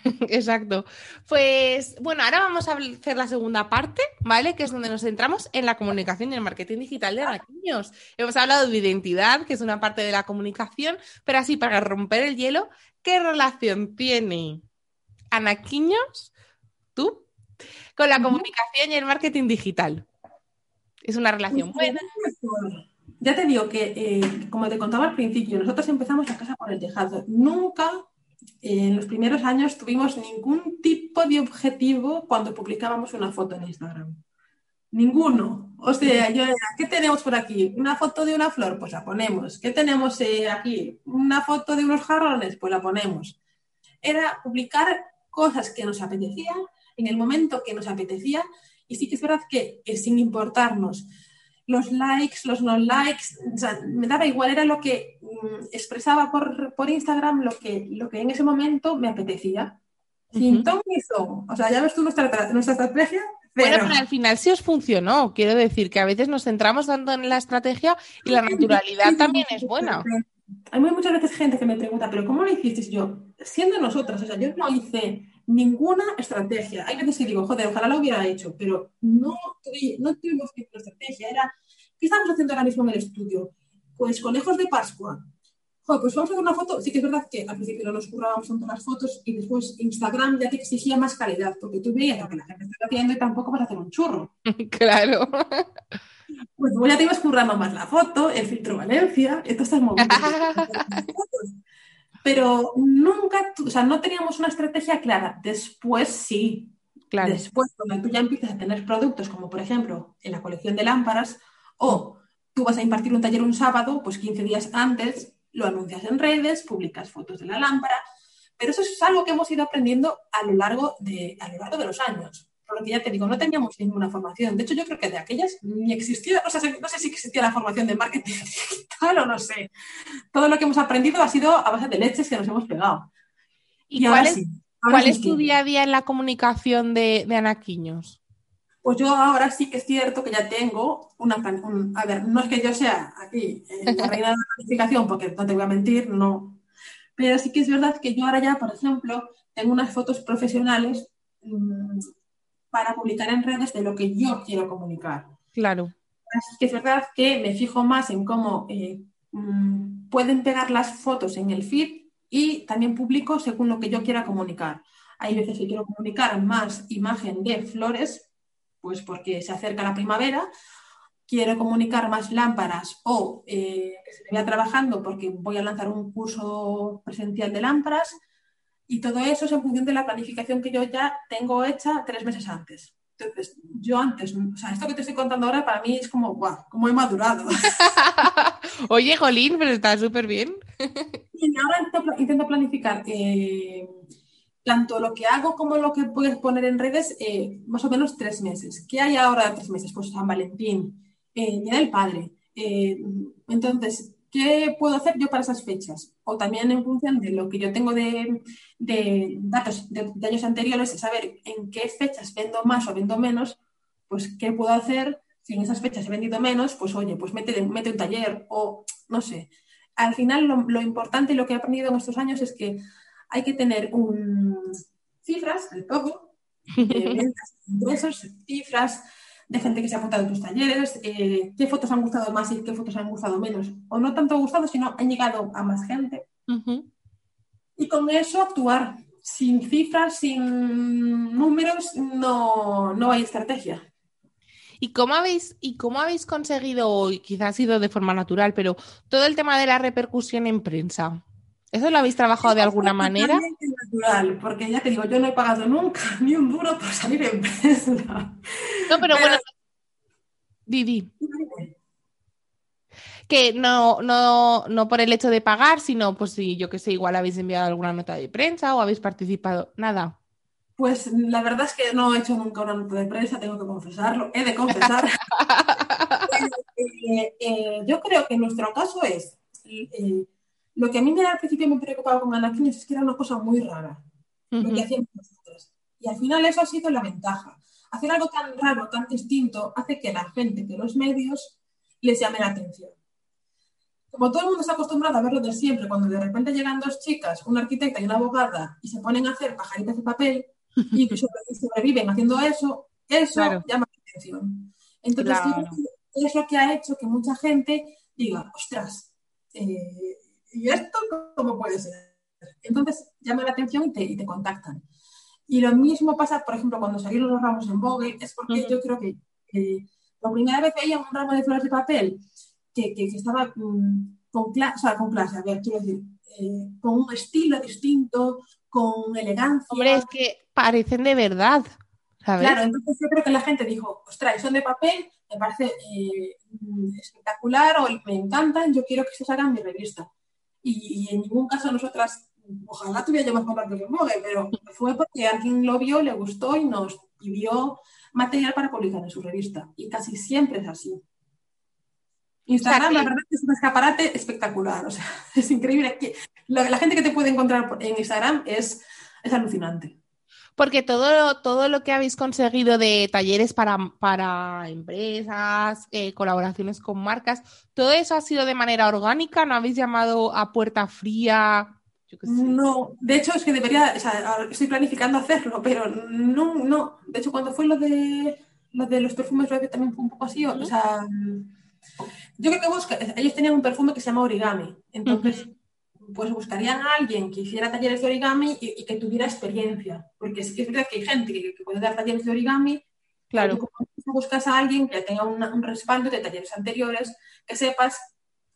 Exacto. Pues bueno, ahora vamos a hacer la segunda parte, ¿vale? Que es donde nos centramos en la comunicación y el marketing digital de Anaquiños. Hemos hablado de identidad, que es una parte de la comunicación, pero así para romper el hielo, ¿qué relación tiene Anaquiños, tú, con la comunicación y el marketing digital? Es una relación buena. Ya te digo que, eh, como te contaba al principio, nosotros empezamos a casa por el tejado. Nunca en los primeros años tuvimos ningún tipo de objetivo cuando publicábamos una foto en Instagram. Ninguno. O sea, yo ¿qué tenemos por aquí? ¿Una foto de una flor? Pues la ponemos. ¿Qué tenemos eh, aquí? ¿Una foto de unos jarrones? Pues la ponemos. Era publicar cosas que nos apetecían en el momento que nos apetecía y sí que es verdad que sin importarnos los likes, los no likes, me daba igual, era lo que mm, expresaba por, Instagram, lo que, lo que en ese momento me apetecía. Sin ton ni son. O sea, ya ves tú nuestra, nuestra estrategia. Bueno, pero al final sí os funcionó. Quiero decir que a veces nos centramos tanto en la estrategia y la naturalidad también es buena. Hay muchas veces gente que me pregunta, ¿pero cómo lo hiciste? Yo, siendo nosotros, o sea, yo no hice ninguna estrategia. Hay veces que digo, joder, ojalá lo hubiera hecho, pero no, no tuvimos ninguna estrategia. Era, ¿qué estamos haciendo ahora mismo en el estudio? Pues conejos de Pascua. Joder, pues vamos a hacer una foto. Sí que es verdad que al principio no nos currábamos tanto las fotos y después Instagram ya te exigía más calidad, porque tú veías lo que la gente está haciendo y tampoco vas a hacer un churro. claro. Pues ya te ibas currando más la foto, el filtro Valencia, esto está moviendo. Pero nunca, o sea, no teníamos una estrategia clara. Después sí. Claro. Después, cuando tú ya empiezas a tener productos, como por ejemplo en la colección de lámparas, o tú vas a impartir un taller un sábado, pues 15 días antes lo anuncias en redes, publicas fotos de la lámpara, pero eso es algo que hemos ido aprendiendo a lo largo de, a lo largo de los años. Por lo que ya te digo, no teníamos ninguna formación. De hecho, yo creo que de aquellas ni existía, no sé, no sé si existía la formación de marketing digital o no sé. Todo lo que hemos aprendido ha sido a base de leches que nos hemos pegado. ¿Y, cuál, es, ¿cuál es tu día a día en la comunicación de, de Anaquiños? Pues yo ahora sí que es cierto que ya tengo una... a ver, no es que yo sea aquí eh, la reina de la planificación, porque no te voy a mentir, no. Pero sí que es verdad que yo ahora ya, por ejemplo, tengo unas fotos profesionales mm, para publicar en redes de lo que yo quiero comunicar. Claro. Así que es verdad que me fijo más en cómo eh, mm, pueden pegar las fotos en el feed y también publico según lo que yo quiera comunicar. Hay veces que quiero comunicar más imagen de flores pues porque se acerca la primavera, quiero comunicar más lámparas o eh, que se vaya trabajando porque voy a lanzar un curso presencial de lámparas y todo eso es en función de la planificación que yo ya tengo hecha tres meses antes. Entonces, yo antes, o sea, esto que te estoy contando ahora para mí es como, guau, como he madurado. Oye, Jolín, pero está súper bien. y ahora intento, planificar eh, tanto lo que hago como lo que puedes poner en redes, eh, más o menos tres meses. ¿Qué hay ahora tres meses? Pues San Valentín, eh, Día del Padre. Eh, entonces, ¿qué puedo hacer yo para esas fechas? O también en función de lo que yo tengo de, datos de, años anteriores, saber en qué fechas vendo más o vendo menos, pues qué puedo hacer si en esas fechas he vendido menos, pues oye, pues mete, mete un taller o no sé. Al final lo, lo importante y lo que he aprendido en estos años es que hay que tener un, cifras de todo, de ingresos, cifras de gente que se ha apuntado a tus talleres, eh, qué fotos han gustado más y qué fotos han gustado menos, o no tanto gustado, sino han llegado a más gente. Y con eso actuar. Sin cifras, sin números, no, no hay estrategia. ¿Y cómo habéis, y cómo habéis conseguido, quizás ha sido de forma natural, pero todo el tema de la repercusión en prensa? ¿Eso lo habéis trabajado de alguna manera? Natural, porque ya te digo, yo no he pagado nunca ni un duro por salir en prensa. No, pero, bueno, Didi. Que no, no, no por el hecho de pagar, sino pues si yo que sé, igual habéis enviado alguna nota de prensa o habéis participado, nada. Pues la verdad es que no he hecho nunca una nota de prensa, tengo que confesarlo, he de confesar. Eh, eh, yo creo que nuestro caso es eh, lo que a mí me, al principio me preocupaba con Anakin es que era una cosa muy rara, lo que hacíamos nosotros. Y al final eso ha sido la ventaja. Hacer algo tan raro, tan distinto, hace que la gente, que los medios les llame la atención. Como todo el mundo está acostumbrado a verlo de siempre, cuando de repente llegan dos chicas, una arquitecta y una abogada, y se ponen a hacer pajaritas de papel, y sobreviven haciendo eso, eso llama la atención. Entonces, es lo que ha hecho que mucha gente diga, ostras, eh, ¿y esto cómo puede ser? Entonces llama la atención y te, y te contactan. Y lo mismo pasa, por ejemplo, cuando salieron los ramos en Vogue, es porque yo creo que la primera vez veía un ramo de flores de papel que, que, estaba mm, con, clase, o sea, con clase, a ver, quiero decir, eh, con un estilo distinto, con elegancia. Hombre, es que parecen de verdad. ¿sabes? Claro, entonces yo creo que la gente dijo, ostras, son de papel, me parece eh, mm, espectacular o me encantan, yo quiero que se salgan en mi revista y, en ningún caso nosotras, ojalá tuviéramos contacto con Vogue, pero fue porque alguien lo vio, le gustó y nos pidió material para publicar en su revista. Y casi siempre es así. Instagram, la verdad es un escaparate espectacular. O sea, es increíble. La, la gente que te puede encontrar en Instagram es, es alucinante. Porque todo, todo lo que habéis conseguido de talleres para, para empresas, eh, colaboraciones con marcas, ¿todo eso ha sido de manera orgánica? ¿No habéis llamado a puerta fría? No, de hecho es que debería, o sea, estoy planificando hacerlo, pero no, no. De hecho, cuando fue lo de, lo de los perfumes, creo que también fue un poco así. O sea, yo creo que busca, ellos tenían un perfume que se llama origami. Entonces, pues buscarían a alguien que hiciera talleres de origami y, que tuviera experiencia. Porque sí que es verdad que hay gente que, puede dar talleres de origami. Claro. Como buscas a alguien que tenga un respaldo de talleres anteriores, que sepas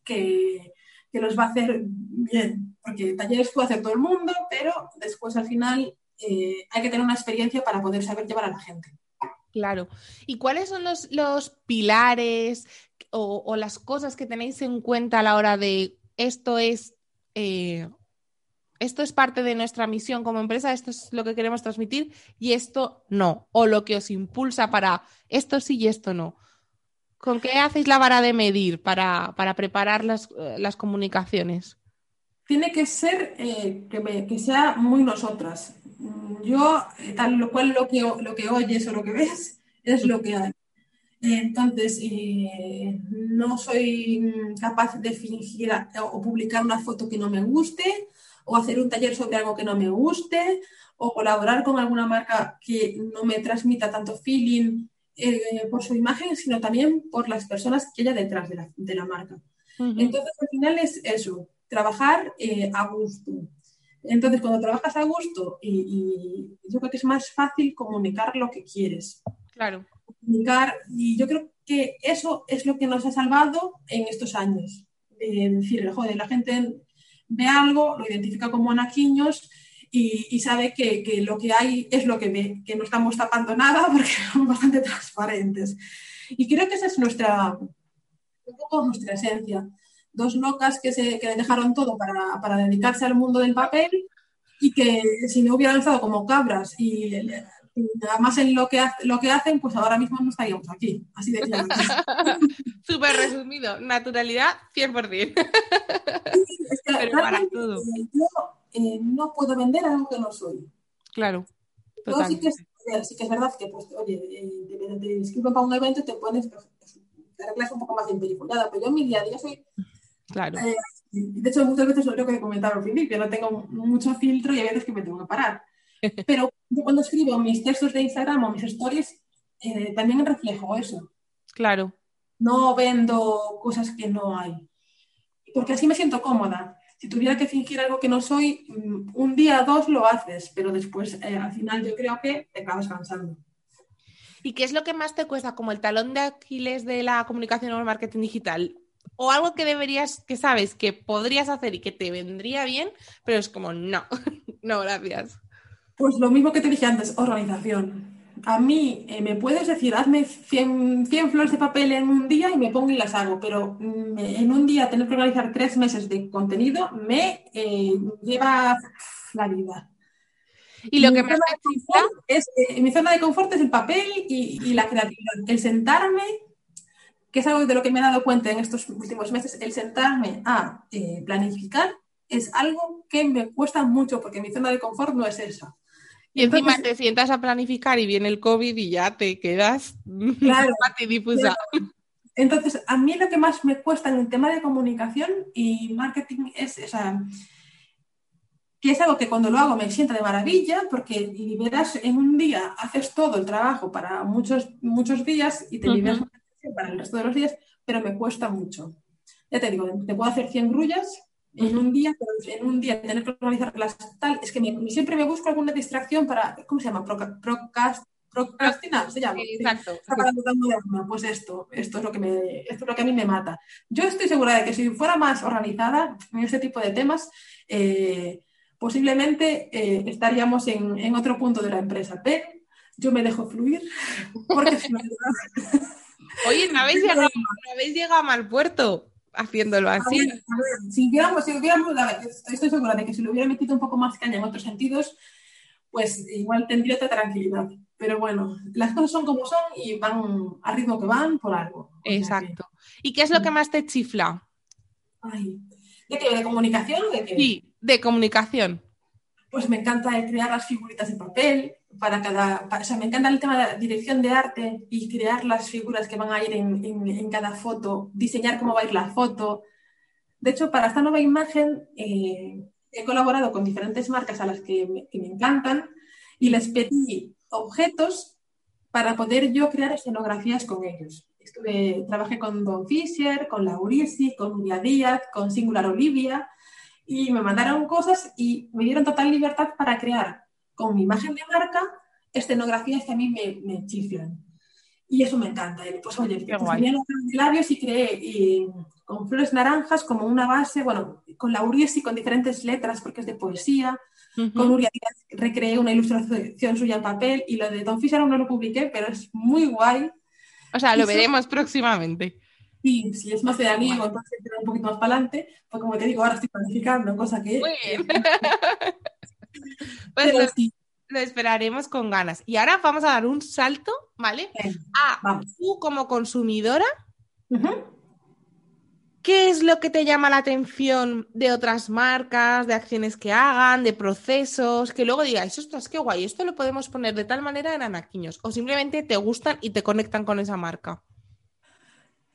que, que, los va a hacer bien. Porque talleres puede hacer todo el mundo, pero después al final eh, hay que tener una experiencia para poder saber llevar a la gente. Claro. ¿Y cuáles son los, los pilares o, o, las cosas que tenéis en cuenta a la hora de esto es eh, esto es parte de nuestra misión como empresa, esto es lo que queremos transmitir y esto no, o lo que os impulsa para esto sí y esto no. ¿Con qué hacéis la vara de medir para, preparar las, eh, las, comunicaciones? Tiene que ser eh, que, sea muy nosotras. Yo, tal cual lo que, lo que oyes o lo que ves es lo que hay. Entonces, eh, no soy capaz de fingir o publicar una foto que no me guste, o hacer un taller sobre algo que no me guste, o colaborar con alguna marca que no me transmita tanto feeling eh, por su imagen, sino también por las personas que haya detrás de la, marca. Entonces, al final es eso, trabajar eh, a gusto. Entonces, cuando trabajas a gusto, y, yo creo que es más fácil comunicar lo que quieres. Claro comunicar. Y yo creo que eso es lo que nos ha salvado en estos años. Es decir, joder, la gente ve algo, lo identifica como anaquiños y, sabe que, que, lo que hay es lo que ve, que no estamos tapando nada porque somos bastante transparentes. Y creo que esa es nuestra, un poco nuestra esencia. Dos locas que, se, que dejaron todo para, para dedicarse al mundo del papel y que si no hubieran estado como cabras y además en lo que, lo que hacen, pues ahora mismo no estaríamos aquí. Así de claro. Súper resumido, naturalidad 100%. Pero para todo. Yo eh, no puedo vender algo que no soy. Claro. Yo sí que, es, sí que es verdad que, pues, oye, eh, te, te, inscriben para un evento y te pones, pues, te arreglas un poco más empeliculada, pero yo en mi día a día soy... Claro. Eh, de hecho, muchas veces lo que comentaba al principio, no tengo mucho filtro y hay veces que me tengo que parar. Pero yo cuando escribo mis textos de Instagram o mis stories, eh, también reflejo eso. Claro. No vendo cosas que no hay. Porque así me siento cómoda. Si tuviera que fingir algo que no soy, mm, un día o dos lo haces, pero después eh, al final yo creo que te acabas cansando. ¿Y qué es lo que más te cuesta como el talón de Aquiles de la comunicación o el marketing digital? O algo que deberías, que sabes que podrías hacer y que te vendría bien, pero es como no, no, gracias. Pues lo mismo que te dije antes, organización. A mí eh, me puedes decir, hazme 100, flores de papel en un día y me pongo y las hago, pero mm, en un día tener que organizar tres meses de contenido me eh, lleva la vida. Y lo que más me es, eh, mi zona de confort es el papel y, la creatividad. El sentarme, que es algo de lo que me he dado cuenta en estos últimos meses, el sentarme a planificar es algo que me cuesta mucho porque mi zona de confort no es esa. Y encima te sientas a planificar y viene el COVID y ya te quedas claro. Entonces, a mí lo que más me cuesta en el tema de comunicación y marketing es, o sea, que es algo que cuando lo hago me sienta de maravilla, porque verás, en un día haces todo el trabajo para muchos, muchos días y te liberas para el resto de los días, pero me cuesta mucho. Ya te digo, te puedo hacer 100 grullas, en un día, en un día tener que organizar las tal, es que siempre me busco alguna distracción para, ¿cómo se llama? procrastinar, se llama. exacto. Pues esto, esto es lo que me, esto es lo que a mí me mata. Yo estoy segura de que si fuera más organizada en este tipo de temas, eh, posiblemente eh, estaríamos en, en, otro punto de la empresa. Pero yo me dejo fluir porque si no... Oye, no habéis llegado, no habéis llegado a mal puerto haciéndolo así. si hubiéramos, si hubiéramos, estoy segura de que si lo hubiera metido un poco más caña en otros sentidos, pues igual tendría otra tranquilidad. Pero bueno, las cosas son como son y van al ritmo que van por algo. Exacto. ¿Y qué es lo que más te chifla? Ay, ¿De qué? ¿De comunicación o de qué? Sí, de comunicación. Pues me encanta crear las figuritas en papel, para cada, o sea, me encanta el tema de la dirección de arte y crear las figuras que van a ir en, cada foto, diseñar cómo va a ir la foto. De hecho, para esta nueva imagen eh, he colaborado con diferentes marcas a las que me, que encantan y les pedí objetos para poder yo crear escenografías con ellos. Trabajé con Don Fisher, con Laurisi, con Nuria Díaz, con Singular Olivia y me mandaron cosas y me dieron total libertad para crear con mi imagen de marca escenografías que a mí me, me chiflan. Y eso me encanta. Pues oye, pues tenía los labios y creé con flores naranjas como una base, bueno, con Lauriesi con diferentes letras porque es de poesía. Con Nuria Díaz recreé una ilustración suya en papel y lo de Don Fisher aún no lo publiqué, pero es muy guay. O sea, lo veremos próximamente. Sí, si es más de amigo, entonces un poquito más para adelante, pues como te digo, ahora estoy planificando, cosa que... Muy bien. pues lo, lo, esperaremos con ganas. Y ahora vamos a dar un salto, ¿vale? a tú como consumidora, ¿Qué es lo que te llama la atención de otras marcas, de acciones que hagan, de procesos, que luego digáis, ostras, qué guay, esto lo podemos poner de tal manera en anaquiños? O simplemente te gustan y te conectan con esa marca.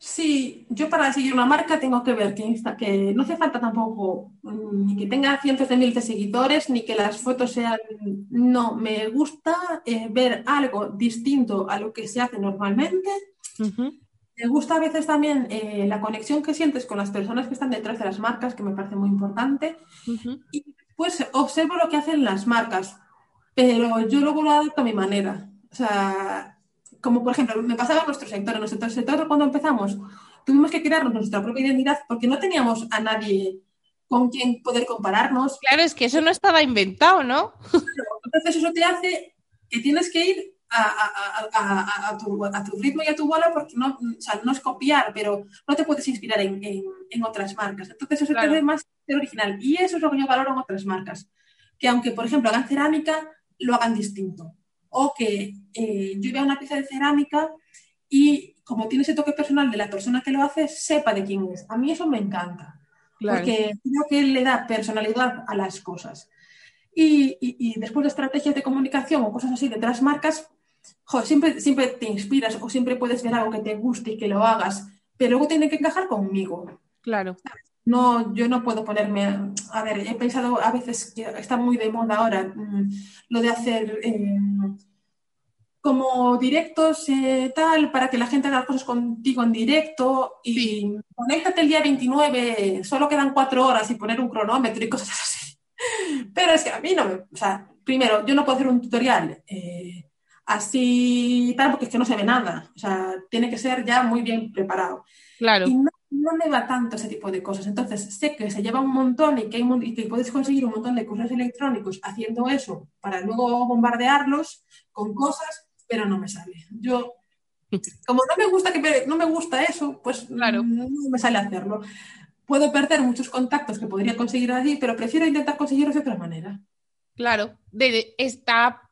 Sí, yo para seguir una marca tengo que ver que, que no hace falta tampoco mm, ni que tenga cientos de miles de seguidores, ni que las fotos sean... No, me gusta eh, ver algo distinto a lo que se hace normalmente. Me gusta a veces también eh, la conexión que sientes con las personas que están detrás de las marcas, que me parece muy importante. Y pues observo lo que hacen las marcas, pero yo luego lo adapto a mi manera. O sea, como por ejemplo, me pasaba en nuestro sector. En nuestro sector, cuando empezamos, tuvimos que crearnos nuestra propia identidad porque no teníamos a nadie con quien poder compararnos. Claro, es que eso no estaba inventado, ¿no? Entonces eso te hace que tienes que ir a, tu, ritmo y a tu bola porque no, no es copiar, pero no te puedes inspirar en, otras marcas. Entonces eso te hace más original. Y eso es lo que yo valoro en otras marcas. Que aunque, por ejemplo, hagan cerámica, lo hagan distinto. O que eh, yo vea una pieza de cerámica y como tiene ese toque personal de la persona que lo hace, sepa de quién es. A mí eso me encanta. Porque creo que le da personalidad a las cosas. Y, y, después de estrategias de comunicación o cosas así de otras marcas, siempre, siempre te inspiras o siempre puedes ver algo que te guste y que lo hagas, pero luego tiene que encajar conmigo. Claro. No, yo no puedo ponerme. A, ver, he pensado a veces que está muy de moda ahora mm, lo de hacer eh, como directos eh, tal para que la gente haga cosas contigo en directo y conéctate el día 29, solo quedan cuatro horas y poner un cronómetro y cosas así. Pero es que a mí no me. O sea, primero, yo no puedo hacer un tutorial. Eh, así tal, porque es que no se ve nada. O sea, tiene que ser ya muy bien preparado. Claro. Y no, me va tanto ese tipo de cosas. Entonces, sé que se lleva un montón y que, y que puedes conseguir un montón de cursos electrónicos haciendo eso para luego bombardearlos con cosas, pero no me sale. Yo, como no me gusta, que, no me gusta eso, pues claro. no me sale hacerlo. Puedo perder muchos contactos que podría conseguir allí, pero prefiero intentar conseguirlos de otra manera. Claro, de, está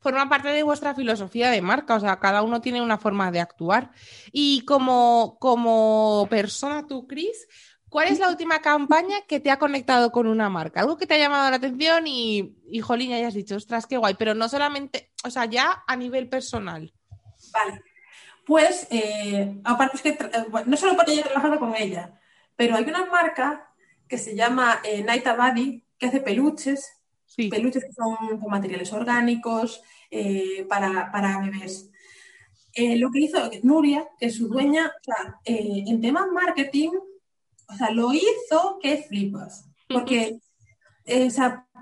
forma parte de vuestra filosofía de marca, o sea, cada uno tiene una forma de actuar. Y como, como persona, tú, Cris, ¿cuál es la última campaña que te ha conectado con una marca? Algo que te ha llamado la atención y, y jolín, ya has dicho, ostras, qué guay, pero no solamente, o sea, ya a nivel personal. Vale. Pues, eh, aparte es que, eh, no solo porque haya trabajado con ella, pero hay una marca que se llama eh, Night Abadi, que hace peluches, peluches que son con materiales orgánicos, eh, para, bebés. Eh, lo que hizo Nuria, que es su dueña, eh, en temas marketing, o sea, lo hizo que flipas. Porque,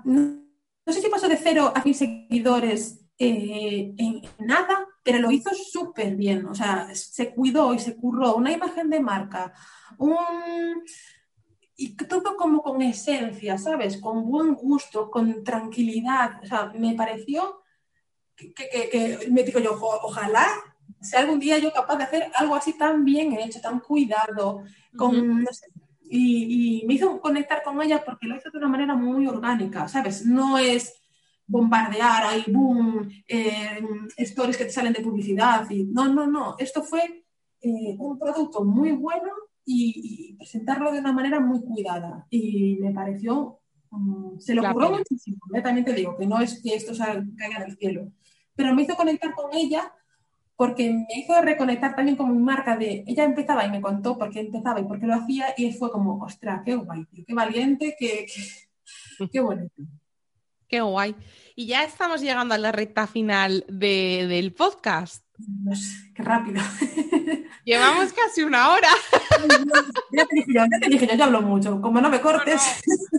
no, sé si pasó de cero a mil seguidores en nada, pero lo hizo súper bien. O sea, se cuidó y se curró una imagen de marca, un y todo como con esencia, ¿sabes? Con buen gusto, con tranquilidad. O sea, me pareció que, me digo yo, ojalá sea algún día yo capaz de hacer algo así tan bien hecho, tan cuidado, con, no sé, y, me hizo conectar con ella porque lo hizo de una manera muy orgánica, ¿sabes? No es bombardear ahí, boom, eh, stories que te salen de publicidad. Y, no, no, no. Esto fue eh, un producto muy bueno y, presentarlo de una manera muy cuidada. Y me pareció Mm, se lo ocurrió muchísimo, ¿eh? también te digo, que no es que esto caiga del cielo, pero me hizo conectar con ella porque me hizo reconectar también con mi marca de, ella empezaba y me contó por qué empezaba y por qué lo hacía y fue como, ostras, qué guay, qué valiente, qué, qué, bonito. Qué guay. Y ya estamos llegando a la recta final del podcast. qué rápido. Llevamos casi una hora. Ya te dije yo, ya te dije yo, ya hablo mucho. Como no me cortes.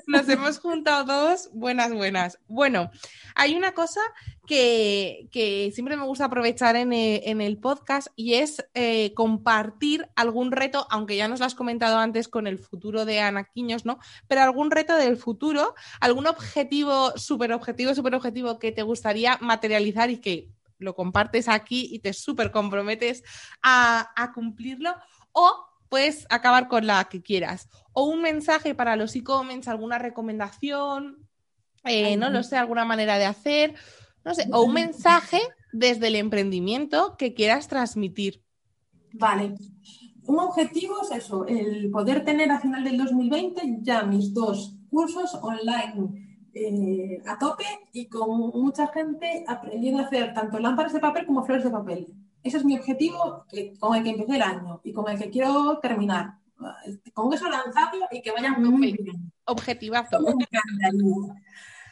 Nos hemos juntado dos buenas, buenas. Bueno, hay una cosa que, siempre me gusta aprovechar en el, podcast y es eh, compartir algún reto, aunque ya nos lo has comentado antes con el futuro de Anaquiños, ¿no? Pero algún reto del futuro, algún objetivo, súper objetivo, súper objetivo que te gustaría materializar y que lo compartes aquí y te súper comprometes a, cumplirlo, o puedes acabar con la que quieras. O un mensaje para los e-commerce, alguna recomendación, eh, no lo sé, alguna manera de hacer, no sé, o un mensaje desde el emprendimiento que quieras transmitir. Vale. Un objetivo es eso, el poder tener a final del 2020 ya mis dos cursos online eh, a tope y con mucha gente aprendiendo a hacer tanto lámparas de papel como flores de papel. Ese es mi objetivo con el que empecé el año y con el que quiero terminar. Con eso lanzarlo y que vayan muy bien. Objetivazo.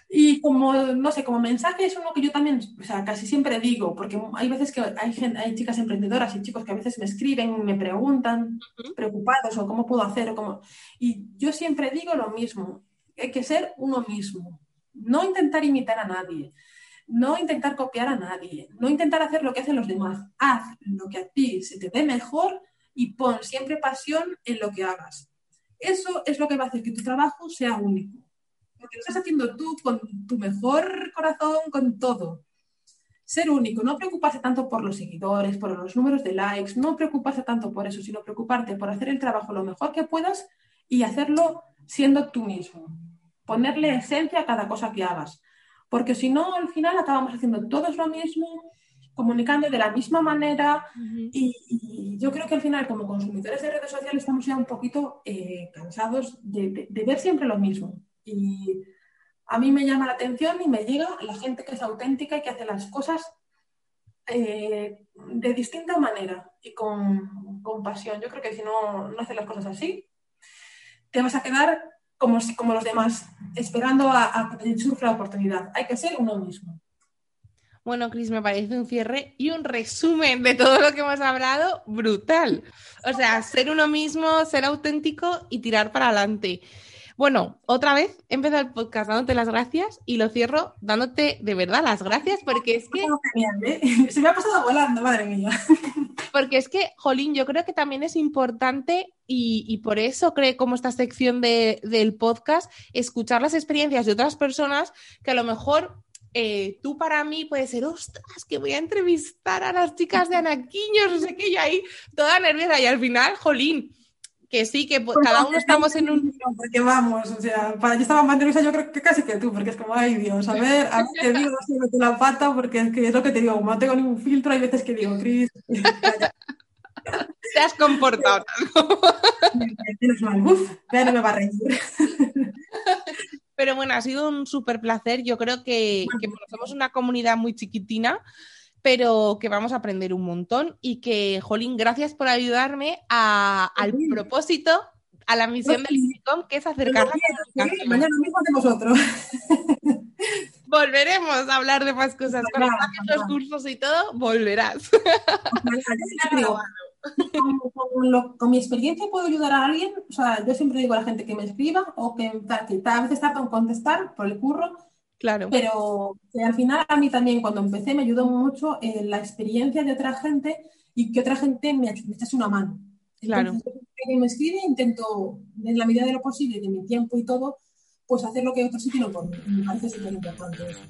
Y como, no sé, como mensaje es uno que yo también, o sea, casi siempre digo, porque hay veces que hay, gente, hay chicas emprendedoras y chicos que a veces me escriben, me preguntan, preocupados, o cómo puedo hacer, o cómo... Y yo siempre digo lo mismo, hay que ser uno mismo. No intentar imitar a nadie, no intentar copiar a nadie, no intentar hacer lo que hacen los demás. Haz lo que a ti se te dé mejor y pon siempre pasión en lo que hagas. Eso es lo que va a hacer que tu trabajo sea único. Porque lo estás haciendo tú con tu mejor corazón, con todo. Ser único, no preocuparse tanto por los seguidores, por los números de likes, no preocuparse tanto por eso, sino preocuparte por hacer el trabajo lo mejor que puedas y hacerlo siendo tú mismo ponerle esencia a cada cosa que hagas. Porque si no, al final acabamos haciendo todos lo mismo, comunicando de la misma manera y, yo creo que al final como consumidores de redes sociales estamos ya un poquito eh, cansados de, ver siempre lo mismo. Y a mí me llama la atención y me llega la gente que es auténtica y que hace las cosas eh, de distinta manera y con, con, pasión. Yo creo que si no, no haces las cosas así, te vas a quedar como, como los demás, esperando a, que surja la oportunidad. Hay que ser uno mismo. Bueno, Cris, me parece un cierre y un resumen de todo lo que hemos hablado brutal. O sea, ser uno mismo, ser auténtico y tirar para adelante. Bueno, otra vez he empezado el podcast dándote las gracias y lo cierro dándote de verdad las gracias porque es que... ¿eh? Se me ha pasado volando, madre mía. Porque es que, Jolín, yo creo que también es importante y, por eso creo como esta sección del podcast, escuchar las experiencias de otras personas que a lo mejor eh, tú para mí puedes ser, ostras, que voy a entrevistar a las chicas de Anaquiños, no sé qué, y ahí toda nerviosa y al final, Jolín que sí, que pues cada uno estamos en un... Porque vamos, o sea, para yo estaba más nerviosa yo creo que casi que tú, porque es como, ay Dios, a ver, a ver qué digo, si meto la pata, porque es que es lo que te digo, como no tengo ningún filtro, hay veces que digo, Cris... Te has comportado. Tienes mal, uf, ya no me va a reír. Pero bueno, ha sido un súper placer. Yo creo que, que somos una comunidad muy chiquitina pero que vamos a aprender un montón y que, Jolín, gracias por ayudarme al propósito, a la misión del ICICOM, que es acercar la Mañana mismo de vosotros. Volveremos a hablar de más cosas. Cuando los cursos y todo, volverás. con, mi experiencia puedo ayudar a alguien, o sea, yo siempre digo a la gente que me escriba o que, que a veces tarda en contestar por el curro, Claro. Pero al final a mí también cuando empecé me ayudó mucho eh, la experiencia de otra gente y que otra gente me, echase una mano. Claro. que me escribe intento, en la medida de lo posible, de mi tiempo y todo, pues hacer lo que otros sí por mí. Me parece súper importante eso.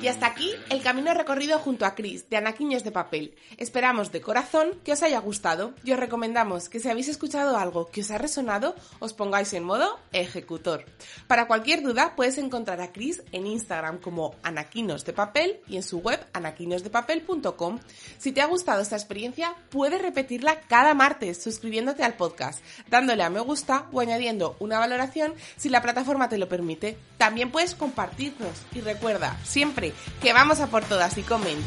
Y hasta aquí el camino recorrido junto a Chris de Anaquiños de Papel. Esperamos de corazón que os haya gustado y os recomendamos que si habéis escuchado algo que os ha resonado, os pongáis en modo ejecutor. Para cualquier duda puedes encontrar a Chris en Instagram como Anaquinos de Papel y en su web anaquinosdepapel.com. Si te ha gustado esta experiencia, puedes repetirla cada martes suscribiéndote al podcast, dándole a me gusta o añadiendo una valoración si la plataforma te lo permite. También puedes compartirnos y recuerda siempre que vamos a por todas y comments.